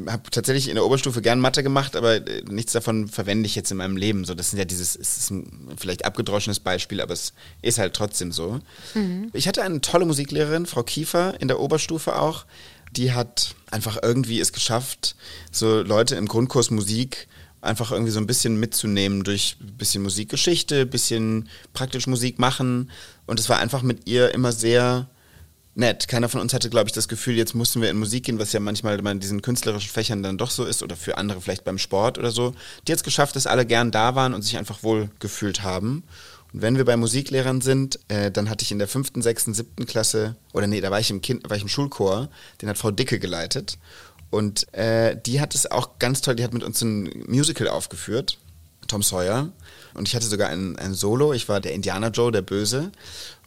habe tatsächlich in der Oberstufe gern Mathe gemacht, aber äh, nichts davon verwende ich jetzt in meinem Leben. So, das sind ja dieses, es ist ein vielleicht abgedroschenes Beispiel, aber es ist halt trotzdem so. Mhm. Ich hatte eine tolle Musiklehrerin, Frau Kiefer, in der Oberstufe auch. Die hat einfach irgendwie es geschafft, so Leute im Grundkurs Musik einfach irgendwie so ein bisschen mitzunehmen durch ein bisschen Musikgeschichte, ein bisschen praktisch Musik machen. Und es war einfach mit ihr immer sehr nett. Keiner von uns hatte, glaube ich, das Gefühl, jetzt mussten wir in Musik gehen, was ja manchmal bei diesen künstlerischen Fächern dann doch so ist oder für andere vielleicht beim Sport oder so. Die hat es geschafft, dass alle gern da waren und sich einfach wohl gefühlt haben. Und wenn wir bei Musiklehrern sind, äh, dann hatte ich in der fünften, sechsten, siebten Klasse, oder nee, da war ich im, kind, war ich im Schulchor, den hat Frau Dicke geleitet. Und äh, die hat es auch ganz toll, die hat mit uns ein Musical aufgeführt, Tom Sawyer. Und ich hatte sogar ein, ein Solo, ich war der Indianer Joe, der Böse.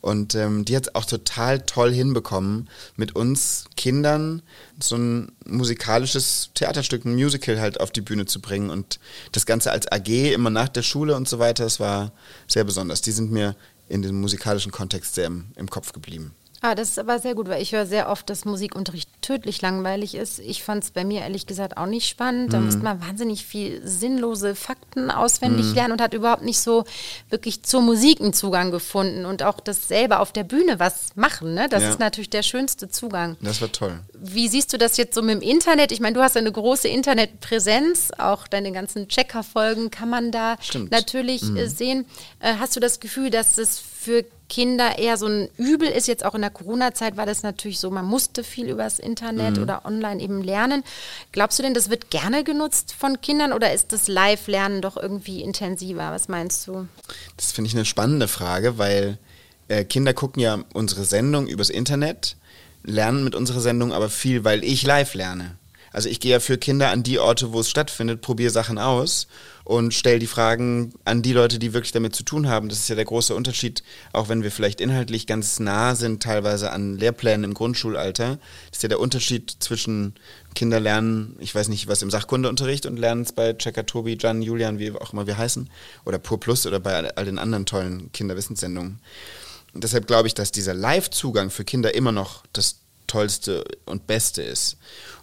Und ähm, die hat es auch total toll hinbekommen, mit uns Kindern so ein musikalisches Theaterstück, ein Musical halt auf die Bühne zu bringen. Und das Ganze als AG immer nach der Schule und so weiter, das war sehr besonders. Die sind mir in dem musikalischen Kontext sehr im, im Kopf geblieben. Ah, das ist aber sehr gut, weil ich höre sehr oft, dass Musikunterricht tödlich langweilig ist. Ich fand es bei mir ehrlich gesagt auch nicht spannend. Da mhm. musste man wahnsinnig viel sinnlose Fakten auswendig mhm. lernen und hat überhaupt nicht so wirklich zur Musik einen Zugang gefunden und auch das selber auf der Bühne was machen. Ne? Das ja. ist natürlich der schönste Zugang. Das war toll. Wie siehst du das jetzt so mit dem Internet? Ich meine, du hast eine große Internetpräsenz, auch deine ganzen Checker-Folgen kann man da Stimmt. natürlich mhm. sehen. Äh, hast du das Gefühl, dass es für Kinder eher so ein Übel ist. Jetzt auch in der Corona-Zeit war das natürlich so, man musste viel übers Internet mhm. oder online eben lernen. Glaubst du denn, das wird gerne genutzt von Kindern oder ist das Live-Lernen doch irgendwie intensiver? Was meinst du? Das finde ich eine spannende Frage, weil äh, Kinder gucken ja unsere Sendung übers Internet, lernen mit unserer Sendung aber viel, weil ich live lerne. Also ich gehe ja für Kinder an die Orte, wo es stattfindet, probiere Sachen aus und stelle die Fragen an die Leute, die wirklich damit zu tun haben. Das ist ja der große Unterschied, auch wenn wir vielleicht inhaltlich ganz nah sind, teilweise an Lehrplänen im Grundschulalter. Das ist ja der Unterschied zwischen Kinder lernen, ich weiß nicht, was im Sachkundeunterricht und lernen es bei Checker, Tobi, Jan, Julian, wie auch immer wir heißen, oder Pur Plus oder bei all den anderen tollen Kinderwissenssendungen. Und deshalb glaube ich, dass dieser Live-Zugang für Kinder immer noch das Tollste und Beste ist.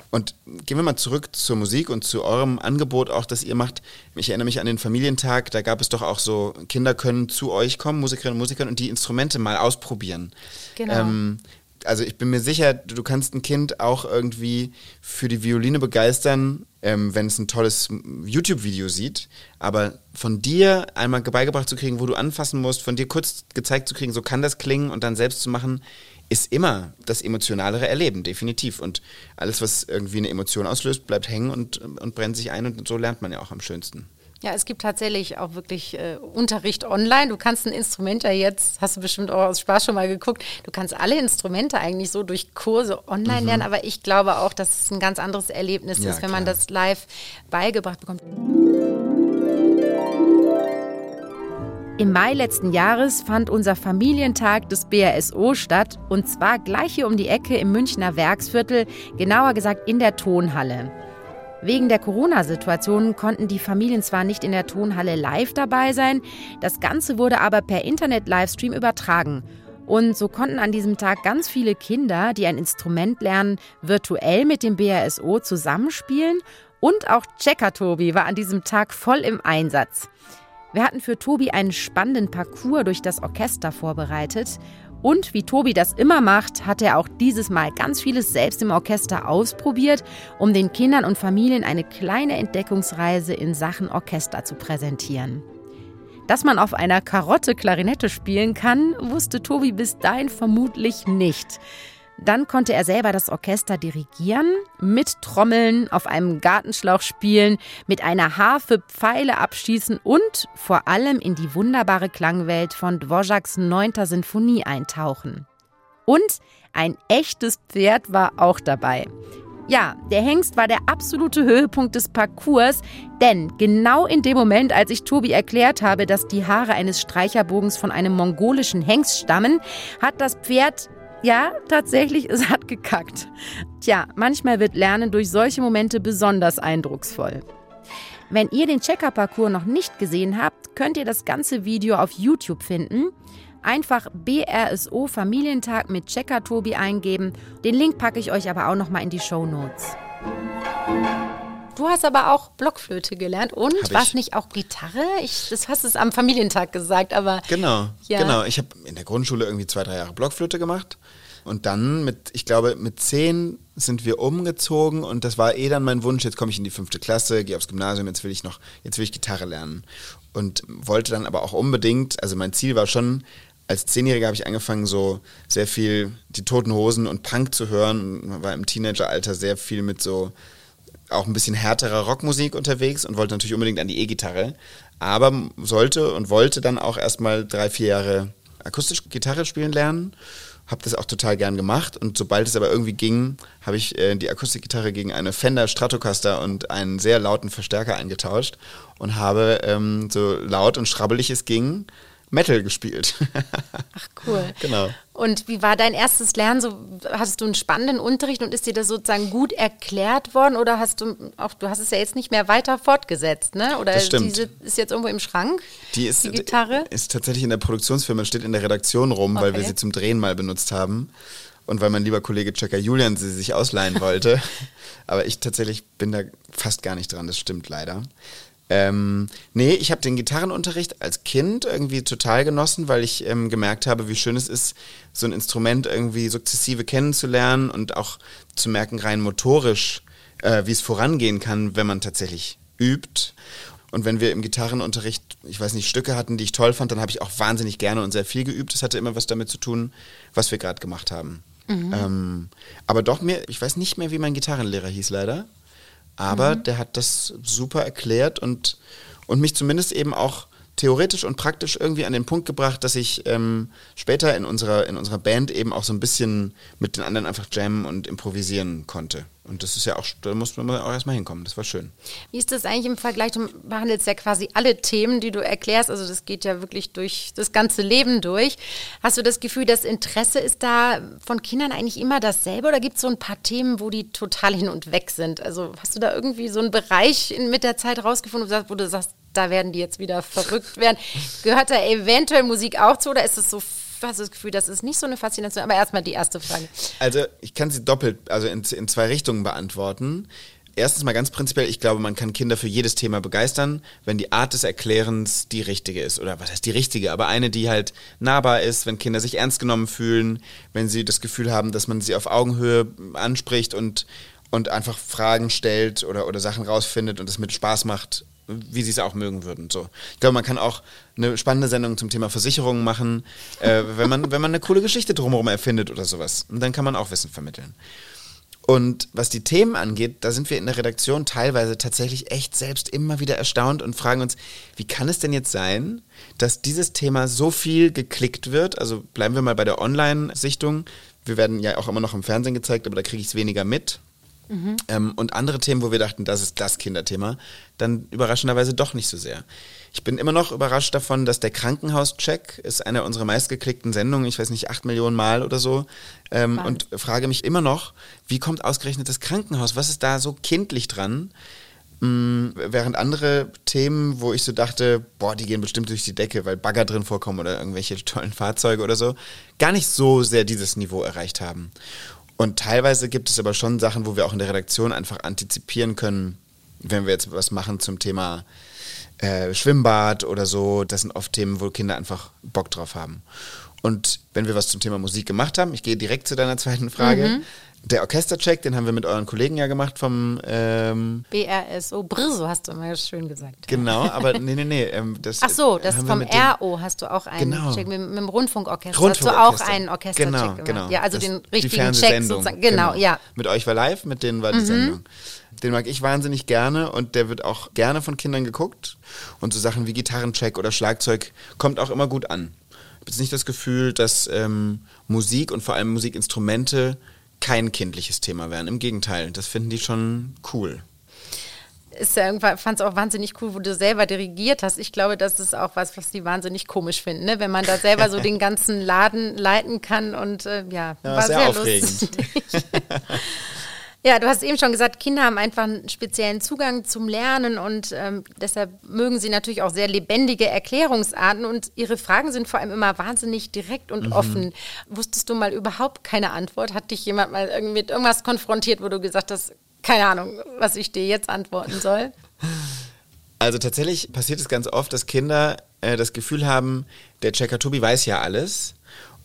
Und gehen wir mal zurück zur Musik und zu eurem Angebot auch, das ihr macht. Ich erinnere mich an den Familientag, da gab es doch auch so, Kinder können zu euch kommen, Musikerinnen und Musiker, und die Instrumente mal ausprobieren. Genau. Ähm, also ich bin mir sicher, du kannst ein Kind auch irgendwie für die Violine begeistern, ähm, wenn es ein tolles YouTube-Video sieht. Aber von dir einmal beigebracht zu kriegen, wo du anfassen musst, von dir kurz gezeigt zu kriegen, so kann das klingen und dann selbst zu machen, ist immer das emotionalere Erleben, definitiv. Und alles, was irgendwie eine Emotion auslöst, bleibt hängen und, und brennt sich ein und so lernt man ja auch am schönsten. Ja, es gibt tatsächlich auch wirklich äh, Unterricht online. Du kannst ein Instrument ja jetzt, hast du bestimmt auch aus Spaß schon mal geguckt, du kannst alle Instrumente eigentlich so durch Kurse online mhm. lernen, aber ich glaube auch, dass es ein ganz anderes Erlebnis ja, ist, wenn klar. man das live beigebracht bekommt. Im Mai letzten Jahres fand unser Familientag des BRSO statt und zwar gleich hier um die Ecke im Münchner Werksviertel, genauer gesagt in der Tonhalle. Wegen der Corona-Situation konnten die Familien zwar nicht in der Tonhalle live dabei sein, das Ganze wurde aber per Internet-Livestream übertragen. Und so konnten an diesem Tag ganz viele Kinder, die ein Instrument lernen, virtuell mit dem BRSO zusammenspielen. Und auch Checker Tobi war an diesem Tag voll im Einsatz. Wir hatten für Tobi einen spannenden Parcours durch das Orchester vorbereitet. Und wie Tobi das immer macht, hat er auch dieses Mal ganz vieles selbst im Orchester ausprobiert, um den Kindern und Familien eine kleine Entdeckungsreise in Sachen Orchester zu präsentieren. Dass man auf einer Karotte Klarinette spielen kann, wusste Tobi bis dahin vermutlich nicht. Dann konnte er selber das Orchester dirigieren, mit Trommeln, auf einem Gartenschlauch spielen, mit einer Harfe Pfeile abschießen und vor allem in die wunderbare Klangwelt von Dvořáks 9. Sinfonie eintauchen. Und ein echtes Pferd war auch dabei. Ja, der Hengst war der absolute Höhepunkt des Parcours, denn genau in dem Moment, als ich Tobi erklärt habe, dass die Haare eines Streicherbogens von einem mongolischen Hengst stammen, hat das Pferd ja, tatsächlich, es hat gekackt. Tja, manchmal wird Lernen durch solche Momente besonders eindrucksvoll. Wenn ihr den Checker-Parcours noch nicht gesehen habt, könnt ihr das ganze Video auf YouTube finden. Einfach BRSO Familientag mit Checker Tobi eingeben. Den Link packe ich euch aber auch noch mal in die Show Notes. Du hast aber auch Blockflöte gelernt und war es nicht auch Gitarre? Ich, das hast du am Familientag gesagt, aber. Genau, ja. genau. Ich habe in der Grundschule irgendwie zwei, drei Jahre Blockflöte gemacht. Und dann mit, ich glaube, mit zehn sind wir umgezogen und das war eh dann mein Wunsch, jetzt komme ich in die fünfte Klasse, gehe aufs Gymnasium, jetzt will ich noch, jetzt will ich Gitarre lernen. Und wollte dann aber auch unbedingt, also mein Ziel war schon, als Zehnjähriger habe ich angefangen, so sehr viel die Toten Hosen und Punk zu hören. War im Teenageralter sehr viel mit so auch ein bisschen härterer Rockmusik unterwegs und wollte natürlich unbedingt an die E-Gitarre. Aber sollte und wollte dann auch erstmal drei, vier Jahre akustisch Gitarre spielen lernen. Habe das auch total gern gemacht und sobald es aber irgendwie ging, habe ich äh, die Akustikgitarre gegen eine Fender Stratocaster und einen sehr lauten Verstärker eingetauscht und habe ähm, so laut und schrabbelig es ging Metal gespielt. [LAUGHS] Ach cool. Genau. Und wie war dein erstes Lernen? So, hast du einen spannenden Unterricht und ist dir das sozusagen gut erklärt worden oder hast du auch, du hast es ja jetzt nicht mehr weiter fortgesetzt, ne? Oder das stimmt. diese ist jetzt irgendwo im Schrank? Die ist, die Gitarre? ist tatsächlich in der Produktionsfirma, steht in der Redaktion rum, weil wir Okay. sie zum Drehen mal benutzt haben. Und weil mein lieber Kollege Checker Julian sie sich ausleihen wollte. [LAUGHS] Aber ich tatsächlich bin da fast gar nicht dran, das stimmt leider. Ähm, nee, ich habe den Gitarrenunterricht als Kind irgendwie total genossen, weil ich ähm, gemerkt habe, wie schön es ist, so ein Instrument irgendwie sukzessive kennenzulernen und auch zu merken, rein motorisch, äh, wie es vorangehen kann, wenn man tatsächlich übt. Und wenn wir im Gitarrenunterricht, ich weiß nicht, Stücke hatten, die ich toll fand, dann habe ich auch wahnsinnig gerne und sehr viel geübt. Das hatte immer was damit zu tun, was wir gerade gemacht haben. Ähm, aber doch mir, ich weiß nicht mehr, wie mein Gitarrenlehrer hieß leider. Aber der hat das super erklärt und, und mich zumindest eben auch theoretisch und praktisch irgendwie an den Punkt gebracht, dass ich ähm, später in unserer, in unserer Band eben auch so ein bisschen mit den anderen einfach jammen und improvisieren konnte. Und das ist ja auch, da muss man auch erstmal hinkommen. Das war schön. Wie ist das eigentlich im Vergleich? Du behandelst ja quasi alle Themen, die du erklärst. Also das geht ja wirklich durch das ganze Leben durch. Hast du das Gefühl, das Interesse ist da von Kindern eigentlich immer dasselbe oder gibt es so ein paar Themen, wo die total hin und weg sind? Also hast du da irgendwie so einen Bereich in, mit der Zeit rausgefunden, wo du sagst, da werden die jetzt wieder verrückt werden? Gehört da eventuell Musik auch zu oder ist es so, hast du das Gefühl, das ist nicht so eine Faszination? Aber erstmal die erste Frage. Also ich kann sie doppelt, also in, in zwei Richtungen beantworten. Erstens mal ganz prinzipiell, ich glaube, man kann Kinder für jedes Thema begeistern, wenn die Art des Erklärens die richtige ist. Oder was heißt die richtige, aber eine, die halt nahbar ist, wenn Kinder sich ernst genommen fühlen, wenn sie das Gefühl haben, dass man sie auf Augenhöhe anspricht und, und einfach Fragen stellt oder, oder Sachen rausfindet und es mit Spaß macht, wie sie es auch mögen würden. So. Ich glaube, man kann auch eine spannende Sendung zum Thema Versicherungen machen, äh, wenn, man, wenn man eine coole Geschichte drumherum erfindet oder sowas. Und dann kann man auch Wissen vermitteln. Und was die Themen angeht, da sind wir in der Redaktion teilweise tatsächlich echt selbst immer wieder erstaunt und fragen uns, wie kann es denn jetzt sein, dass dieses Thema so viel geklickt wird? Also bleiben wir mal bei der Online-Sichtung. Wir werden ja auch immer noch im Fernsehen gezeigt, aber da kriege ich es weniger mit. Ähm, und andere Themen, wo wir dachten, das ist das Kinderthema, dann überraschenderweise doch nicht so sehr. Ich bin immer noch überrascht davon, dass der Krankenhauscheck ist eine unserer meistgeklickten Sendungen, ich weiß nicht, acht Millionen Mal oder so. Ähm, und frage mich immer noch, wie kommt ausgerechnet das Krankenhaus? Was ist da so kindlich dran? Mm, Während andere Themen, wo ich so dachte, boah, die gehen bestimmt durch die Decke, weil Bagger drin vorkommen oder irgendwelche tollen Fahrzeuge oder so, gar nicht so sehr dieses Niveau erreicht haben. Und teilweise gibt es aber schon Sachen, wo wir auch in der Redaktion einfach antizipieren können, wenn wir jetzt was machen zum Thema äh, Schwimmbad oder so. Das sind oft Themen, wo Kinder einfach Bock drauf haben. Und wenn wir was zum Thema Musik gemacht haben, ich gehe direkt zu deiner zweiten Frage. Der Orchestercheck, den haben wir mit euren Kollegen ja gemacht vom ähm, BRSO, Brso hast du immer schön gesagt. Genau, aber nee, nee, nee. Ähm, das, Ach so, das vom RO hast du auch einen Genau. Check mit, mit dem Rundfunkorchester. Rundfunkorchester. Hast du auch einen Orchestercheck genau, gemacht? genau. Ja, also Das- den richtigen Check sozusagen. Genau, ja. Mhm. Mit euch war live, mit denen war die Sendung. Den mag ich wahnsinnig gerne und der wird auch gerne von Kindern geguckt. Und so Sachen wie Gitarrencheck oder Schlagzeug kommt auch immer gut an. Ich habe jetzt nicht das Gefühl, dass ähm, Musik und vor allem Musikinstrumente kein kindliches Thema wären. Im Gegenteil, das finden die schon cool. Ist ja irgendwann, fand es auch wahnsinnig cool, wo du selber dirigiert hast. Ich glaube, das ist auch was, was die wahnsinnig komisch finden, ne? wenn man da selber so [LAUGHS] den ganzen Laden leiten kann und äh, ja, Ja, war sehr sehr, aufregend. lustig. [LAUGHS] [LAUGHS] Ja, du hast eben schon gesagt, Kinder haben einfach einen speziellen Zugang zum Lernen und ähm, deshalb mögen sie natürlich auch sehr lebendige Erklärungsarten und ihre Fragen sind vor allem immer wahnsinnig direkt Mhm. und offen. Wusstest du mal überhaupt keine Antwort? Hat dich jemand mal irgendwie mit irgendwas konfrontiert, wo du gesagt hast, keine Ahnung, was ich dir jetzt antworten soll? [LAUGHS] Also tatsächlich passiert es ganz oft, dass Kinder äh, das Gefühl haben, der Checker Tobi weiß ja alles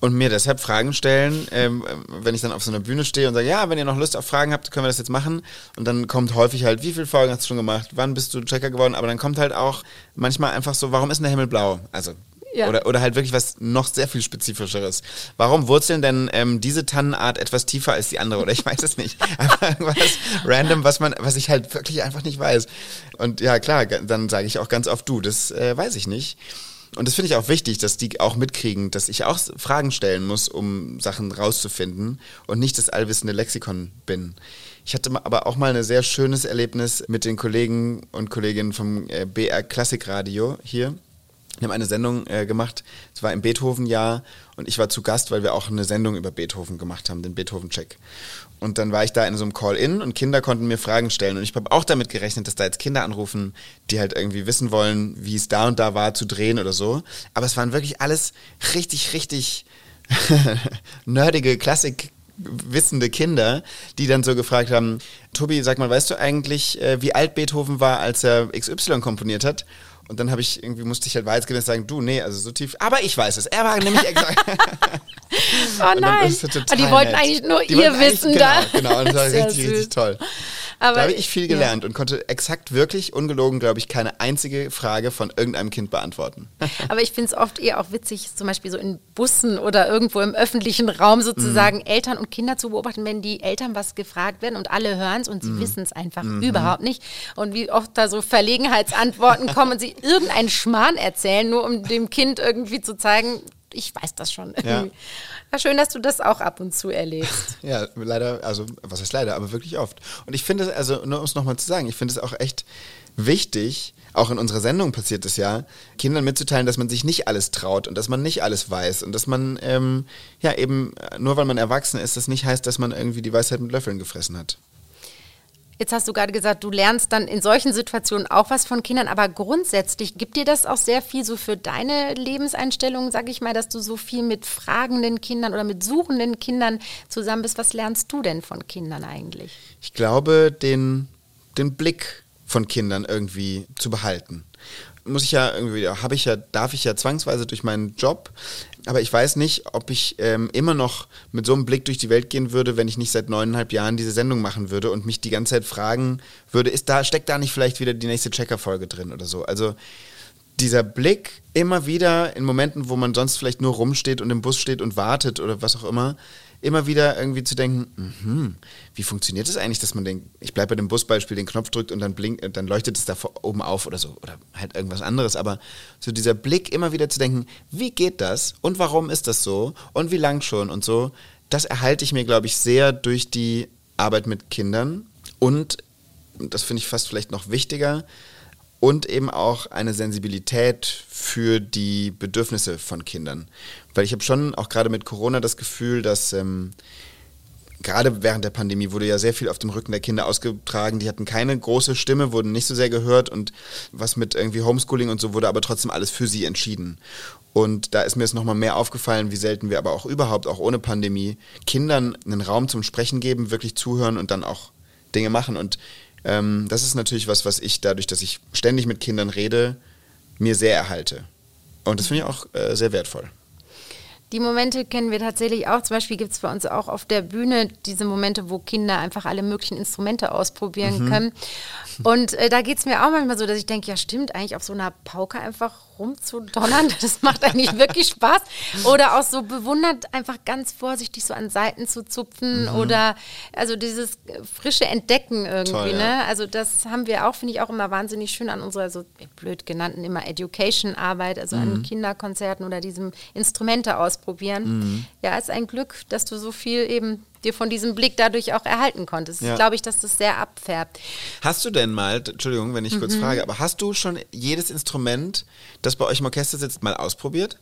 und mir deshalb Fragen stellen, ähm, wenn ich dann auf so einer Bühne stehe und sage, ja, wenn ihr noch Lust auf Fragen habt, können wir das jetzt machen. Und dann kommt häufig halt, wie viele Folgen hast du schon gemacht? Wann bist du Checker geworden? Aber dann kommt halt auch manchmal einfach so, warum ist denn der Himmel blau? Also ja. Oder, oder halt wirklich was noch sehr viel spezifischeres. Warum wurzeln denn ähm, diese Tannenart etwas tiefer als die andere? Oder ich [LAUGHS] weiß es nicht. Einfach irgendwas random, was man, was ich halt wirklich einfach nicht weiß. Und ja, klar, dann sage ich auch ganz oft du, das äh, weiß ich nicht. Und das finde ich auch wichtig, dass die auch mitkriegen, dass ich auch Fragen stellen muss, um Sachen rauszufinden und nicht das allwissende Lexikon bin. Ich hatte aber auch mal ein sehr schönes Erlebnis mit den Kollegen und Kolleginnen vom äh, BR Klassikradio hier. Wir haben eine Sendung äh, gemacht, es war im Beethoven-Jahr und ich war zu Gast, weil wir auch eine Sendung über Beethoven gemacht haben, den Beethoven-Check. Und dann war ich da in so einem Call-In und Kinder konnten mir Fragen stellen. Und ich habe auch damit gerechnet, dass da jetzt Kinder anrufen, die halt irgendwie wissen wollen, wie es da und da war zu drehen oder so. Aber es waren wirklich alles richtig, richtig [LAUGHS] nerdige Klassik wissende Kinder, die dann so gefragt haben, Tobi, sag mal, weißt du eigentlich, äh, wie alt Beethoven war, als er XY komponiert hat? Und dann habe ich irgendwie musste ich halt wahrheitsgemäß sagen, du, nee, also so tief. Aber ich weiß es. Er war nämlich [LAUGHS] exakt. Oh nein. Aber die wollten nett. eigentlich nur die ihr Wissen genau, da. Genau, und das war [LAUGHS] richtig, süß. richtig toll. Aber, da habe ich viel gelernt ja. und konnte exakt wirklich, ungelogen, glaube ich, keine einzige Frage von irgendeinem Kind beantworten. [LAUGHS] Aber ich finde es oft eher auch witzig, zum Beispiel so in Bussen oder irgendwo im öffentlichen Raum sozusagen mm. Eltern und Kinder zu beobachten, wenn die Eltern was gefragt werden und alle hören es und sie mm. wissen es einfach -hmm. überhaupt nicht. Und wie oft da so Verlegenheitsantworten kommen und sie [LAUGHS] irgendeinen Schmarrn erzählen, nur um dem Kind irgendwie zu zeigen, ich weiß das schon. Ja. ja. schön, dass du das auch ab und zu erlebst. [LAUGHS] ja, leider, also was heißt leider, aber wirklich oft. Und ich finde, also nur um es nochmal zu sagen, ich finde es auch echt wichtig, auch in unserer Sendung passiert es ja, Kindern mitzuteilen, dass man sich nicht alles traut und dass man nicht alles weiß und dass man ähm, ja eben, nur weil man erwachsen ist, das nicht heißt, dass man irgendwie die Weisheit mit Löffeln gefressen hat. Jetzt hast du gerade gesagt, du lernst dann in solchen Situationen auch was von Kindern, aber grundsätzlich gibt dir das auch sehr viel so für deine Lebenseinstellung, sage ich mal, dass du so viel mit fragenden Kindern oder mit suchenden Kindern zusammen bist. Was lernst du denn von Kindern eigentlich? Ich glaube, den, den Blick von Kindern irgendwie zu behalten muss ich ja irgendwie, habe ich ja, darf ich ja zwangsweise durch meinen Job aber ich weiß nicht, ob ich ähm, immer noch mit so einem Blick durch die Welt gehen würde, wenn ich nicht seit neuneinhalb Jahren diese Sendung machen würde und mich die ganze Zeit fragen würde, ist da, steckt da nicht vielleicht wieder die nächste Checker-Folge drin oder so. Also dieser Blick immer wieder in Momenten, wo man sonst vielleicht nur rumsteht und im Bus steht und wartet oder was auch immer, immer wieder irgendwie zu denken, mh, wie funktioniert das eigentlich, dass man den, ich bleibe bei dem Busbeispiel, den Knopf drückt und dann blinkt, dann leuchtet es da oben auf oder so oder halt irgendwas anderes, aber so dieser Blick immer wieder zu denken, wie geht das und warum ist das so und wie lang schon und so, das erhalte ich mir, glaube ich, sehr durch die Arbeit mit Kindern und das finde ich fast vielleicht noch wichtiger, und eben auch eine Sensibilität für die Bedürfnisse von Kindern. Weil ich habe schon auch gerade mit Corona das Gefühl, dass ähm, gerade während der Pandemie wurde ja sehr viel auf dem Rücken der Kinder ausgetragen. Die hatten keine große Stimme, wurden nicht so sehr gehört und was mit irgendwie Homeschooling und so wurde aber trotzdem alles für sie entschieden. Und da ist mir es nochmal mehr aufgefallen, wie selten wir aber auch überhaupt, auch ohne Pandemie, Kindern einen Raum zum Sprechen geben, wirklich zuhören und dann auch Dinge machen. Und ähm, das ist natürlich was, was ich dadurch, dass ich ständig mit Kindern rede, mir sehr erhalte. Und das finde ich auch äh, sehr wertvoll. Die Momente kennen wir tatsächlich auch. Zum Beispiel gibt es bei uns auch auf der Bühne diese Momente, wo Kinder einfach alle möglichen Instrumente ausprobieren mhm. können. Und äh, da geht es mir auch manchmal so, dass ich denke, ja stimmt, eigentlich auf so einer Pauke einfach rumzudonnern, [LAUGHS] das macht eigentlich wirklich Spaß. Oder auch so bewundert, einfach ganz vorsichtig so an Seiten zu zupfen mhm. oder also dieses frische Entdecken irgendwie. Toll, ja. ne? Also das haben wir auch, finde ich auch immer wahnsinnig schön an unserer so blöd genannten immer Education-Arbeit, also mhm. an Kinderkonzerten oder diesem Instrumente ausprobieren. Mhm. Ja, ist ein Glück, dass du so viel eben dir von diesem Blick dadurch auch erhalten konntest. Ja. Glaube ich, dass das sehr abfärbt. Hast du denn mal, Entschuldigung, wenn ich mhm. kurz frage, aber hast du schon jedes Instrument, das bei euch im Orchester sitzt, mal ausprobiert?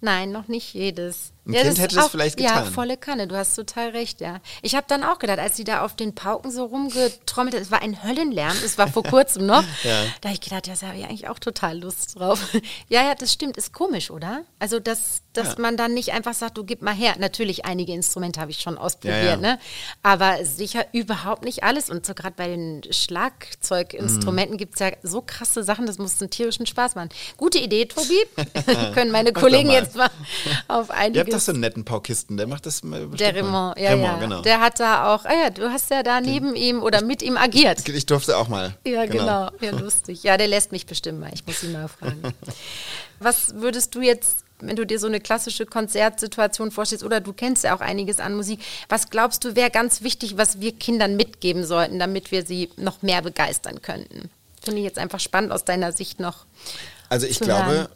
Nein, noch nicht jedes. Ein ja, Kind hätte das vielleicht getan. Ja, volle Kanne, du hast total recht, ja. Ich habe dann auch gedacht, als sie da auf den Pauken so rumgetrommelt hat, es war ein Höllenlärm, es war vor [LAUGHS] kurzem noch, ja. da habe ich gedacht, ja, da habe ich eigentlich auch total Lust drauf. [LAUGHS] ja, ja, das stimmt, ist komisch, oder? Also, dass, dass ja. man dann nicht einfach sagt, du gib mal her. Natürlich, einige Instrumente habe ich schon ausprobiert, ja, ne? aber sicher überhaupt nicht alles. Und so gerade bei den Schlagzeuginstrumenten mhm. gibt es ja so krasse Sachen, das muss einen tierischen Spaß machen. Gute Idee, Tobi. [LAUGHS] Können meine Kollegen jetzt jetzt mal auf einiges. Doch so einen netten Paukisten, der macht das Der. Raymond, ja, Raymond, ja. genau. Der hat da auch, ah ja, du hast ja da neben ihm oder mit ihm agiert. Ich durfte auch mal. Ja, genau. Ja, lustig. Ja, der lässt mich bestimmt mal. Ich muss ihn mal fragen. [LAUGHS] Was würdest du jetzt, wenn du dir so eine klassische Konzertsituation vorstellst, oder du kennst ja auch einiges an Musik, was glaubst du, wäre ganz wichtig, was wir Kindern mitgeben sollten, damit wir sie noch mehr begeistern könnten? Finde ich jetzt einfach spannend aus deiner Sicht noch. Also ich glaube hören.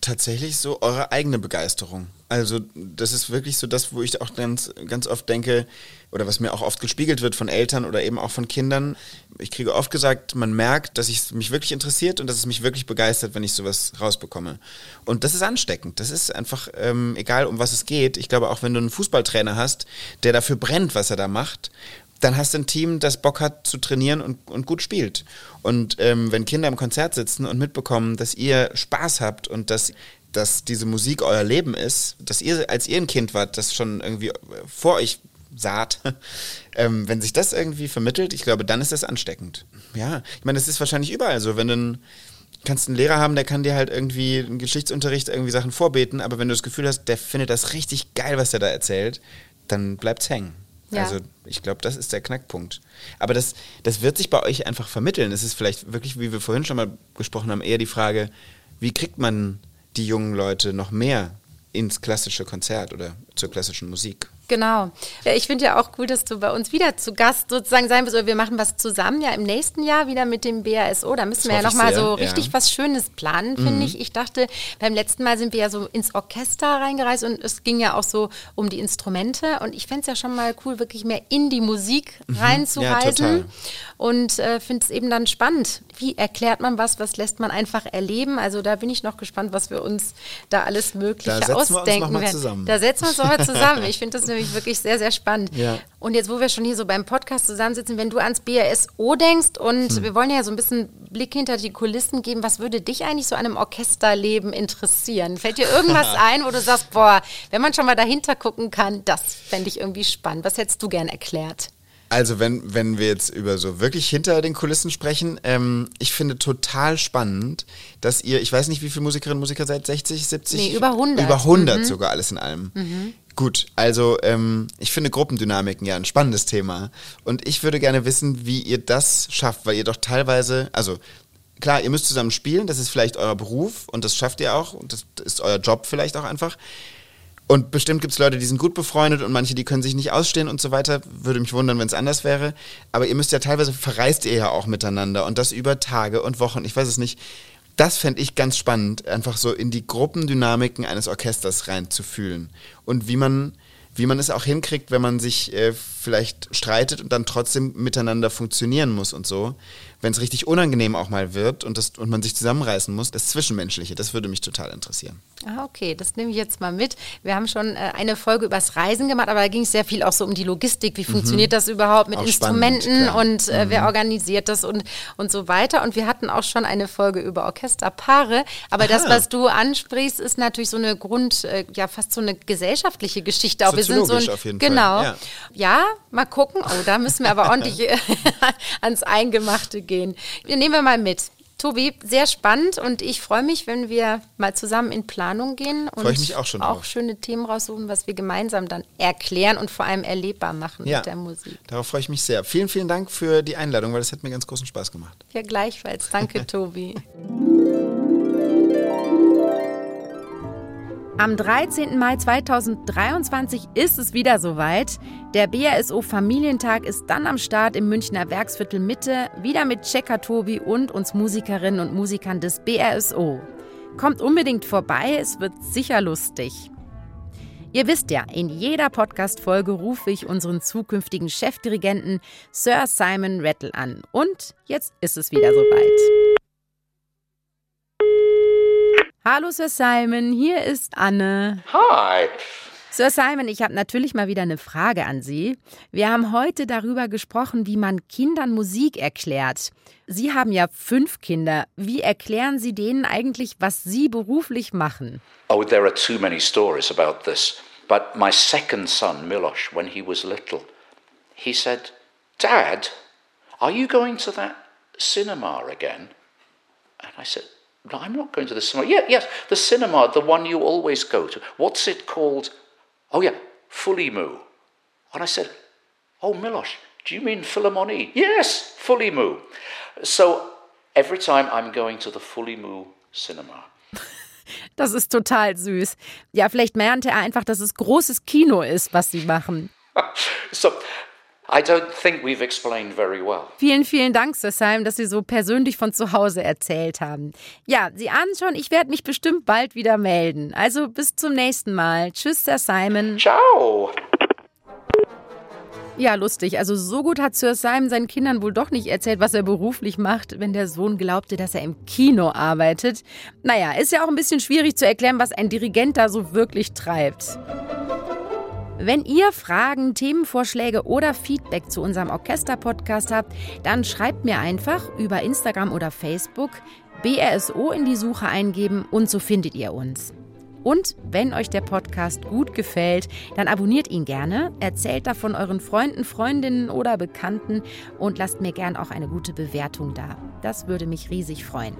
Tatsächlich so eure eigene Begeisterung. Also das ist wirklich so das, wo ich auch ganz, ganz oft denke, oder was mir auch oft gespiegelt wird von Eltern oder eben auch von Kindern. Ich kriege oft gesagt, man merkt, dass es mich wirklich interessiert und dass es mich wirklich begeistert, wenn ich sowas rausbekomme. Und das ist ansteckend. Das ist einfach, ähm, egal um was es geht. Ich glaube auch, wenn du einen Fußballtrainer hast, der dafür brennt, was er da macht, dann hast du ein Team, das Bock hat zu trainieren und, und gut spielt. Und ähm, wenn Kinder im Konzert sitzen und mitbekommen, dass ihr Spaß habt und dass, dass diese Musik euer Leben ist, dass ihr, als ihr ein Kind wart, das schon irgendwie vor euch saht, [LAUGHS] ähm, wenn sich das irgendwie vermittelt, ich glaube, dann ist das ansteckend. Ja, ich meine, das ist wahrscheinlich überall so. Wenn du kannst einen Lehrer haben, der kann dir halt irgendwie im Geschichtsunterricht irgendwie Sachen vorbeten, aber wenn du das Gefühl hast, der findet das richtig geil, was der da erzählt, dann bleibt's hängen. Ja. Also ich glaube, das ist der Knackpunkt. Aber das, das wird sich bei euch einfach vermitteln. Es ist vielleicht wirklich, wie wir vorhin schon mal gesprochen haben, eher die Frage, wie kriegt man die jungen Leute noch mehr ins klassische Konzert oder zur klassischen Musik? Genau. Ja, ich finde ja auch cool, dass du bei uns wieder zu Gast sozusagen sein wirst. Oder wir machen was zusammen ja im nächsten Jahr wieder mit dem BASO. Da müssen Das wir ja nochmal so ja. richtig was Schönes planen, finde ich. Ich dachte, beim letzten Mal sind wir ja so ins Orchester reingereist und es ging ja auch so um die Instrumente. Und ich fände es ja schon mal cool, wirklich mehr in die Musik reinzureisen. total. und äh, finde es eben dann spannend. Wie erklärt man was? Was lässt man einfach erleben? Also da bin ich noch gespannt, was wir uns da alles Mögliche Da setzen wir uns ausdenken noch mal werden. zusammen. Da setzen wir uns nochmal zusammen. Ich finde das [LAUGHS] nämlich wirklich sehr, sehr spannend. Ja. Und jetzt, wo wir schon hier so beim Podcast zusammensitzen, wenn du ans BASO denkst und Hm. wir wollen ja so ein bisschen Blick hinter die Kulissen geben, was würde dich eigentlich so an einem Orchesterleben interessieren? Fällt dir irgendwas [LAUGHS] ein, wo du sagst, boah, wenn man schon mal dahinter gucken kann, das fände ich irgendwie spannend. Was hättest du gern erklärt? Also wenn, wenn wir jetzt über so wirklich hinter den Kulissen sprechen, ähm, ich finde total spannend, dass ihr, ich weiß nicht, wie viele Musikerinnen und Musiker seid, 60, 70? Nee, über 100. Über 100 sogar alles in allem. Gut, also ähm, ich finde Gruppendynamiken ja ein spannendes Thema. Und ich würde gerne wissen, wie ihr das schafft, weil ihr doch teilweise, also klar, ihr müsst zusammen spielen, das ist vielleicht euer Beruf und das schafft ihr auch und das ist euer Job vielleicht auch einfach. Und bestimmt gibt es Leute, die sind gut befreundet und manche, die können sich nicht ausstehen und so weiter. Würde mich wundern, wenn es anders wäre. Aber ihr müsst ja teilweise, verreist ihr ja auch miteinander und das über Tage und Wochen. Ich weiß es nicht. Das fände ich ganz spannend, einfach so in die Gruppendynamiken eines Orchesters reinzufühlen. Und wie man, wie man es auch hinkriegt, wenn man sich äh, vielleicht streitet und dann trotzdem miteinander funktionieren muss und so. Wenn es richtig unangenehm auch mal wird und, das, und man sich zusammenreißen muss, das Zwischenmenschliche, das würde mich total interessieren. Ah, okay, das nehme ich jetzt mal mit. Wir haben schon äh, eine Folge übers Reisen gemacht, aber da ging es sehr viel auch so um die Logistik. Wie funktioniert das überhaupt mit Mhm. Auch spannend, Instrumenten. Mhm. und äh, wer organisiert das und, und so weiter. Und wir hatten auch schon eine Folge über Orchesterpaare. Aber das, Aha. was du ansprichst, ist natürlich so eine Grund, äh, ja, fast so eine gesellschaftliche Geschichte. Auch wir sind so ein, auf jeden Fall, genau. ja. Ja, mal gucken. Oh, da müssen wir aber [LAUGHS] ordentlich äh, ans Eingemachte gehen. Wir nehmen wir mal mit. Tobi, sehr spannend und ich freue mich, wenn wir mal zusammen in Planung gehen und auch auch schöne Themen raussuchen, was wir gemeinsam dann erklären und vor allem erlebbar machen Ja, mit der Musik. darauf freue ich mich sehr. Vielen, vielen Dank für die Einladung, weil das hat mir ganz großen Spaß gemacht. Ja, gleichfalls. Danke, [LAUGHS] Tobi. Am 13. Mai 2023 ist es wieder soweit. Der BASO Familientag ist dann am Start im Münchner Werksviertel Mitte, wieder mit Checker Tobi und uns Musikerinnen und Musikern des BRSO. Kommt unbedingt vorbei, es wird sicher lustig. Ihr wisst ja, in jeder Podcast-Folge rufe ich unseren zukünftigen Chefdirigenten Sir Simon Rattle an. Und jetzt ist es wieder soweit. Hallo Sir Simon, hier ist Anne. Hi. Sir Simon, ich habe natürlich mal wieder eine Frage an Sie. Wir haben heute darüber gesprochen, wie man Kindern Musik erklärt. Sie haben ja fünf Kinder. Wie erklären Sie denen eigentlich, was Sie beruflich machen? Oh, there are too many stories about this. But my second son, Milosh, when he was little, he said, Dad, are you going to that cinema again? And I said, No, I'm not going to the cinema. Yeah, yes, the cinema, the one you always go to. What's it called? Oh, yeah, Fully Moo. And I said, Oh, Milosh, do you mean Philharmonie? Yes, Fully Moo. So every time I'm going to the Fully Moo cinema. [LAUGHS] Das ist total süß. Ja, vielleicht meinte er einfach, dass es großes Kino ist, was sie machen. [LAUGHS] so, I don't think we've explained very well. Vielen, vielen Dank, Sir Simon, dass Sie so persönlich von zu Hause erzählt haben. Ja, Sie ahnen schon, ich werde mich bestimmt bald wieder melden. Also bis zum nächsten Mal. Tschüss, Sir Simon. Ciao. Ja, lustig. Also so gut hat Sir Simon seinen Kindern wohl doch nicht erzählt, was er beruflich macht, wenn der Sohn glaubte, dass er im Kino arbeitet. Naja, ist ja auch ein bisschen schwierig zu erklären, was ein Dirigent da so wirklich treibt. Wenn ihr Fragen, Themenvorschläge oder Feedback zu unserem Orchester-Podcast habt, dann schreibt mir einfach über Instagram oder Facebook BRSO in die Suche eingeben und so findet ihr uns. Und wenn euch der Podcast gut gefällt, dann abonniert ihn gerne, erzählt davon euren Freunden, Freundinnen oder Bekannten und lasst mir gern auch eine gute Bewertung da. Das würde mich riesig freuen.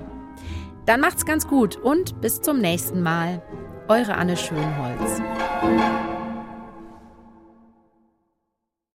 Dann macht's ganz gut und bis zum nächsten Mal. Eure Anne Schönholz.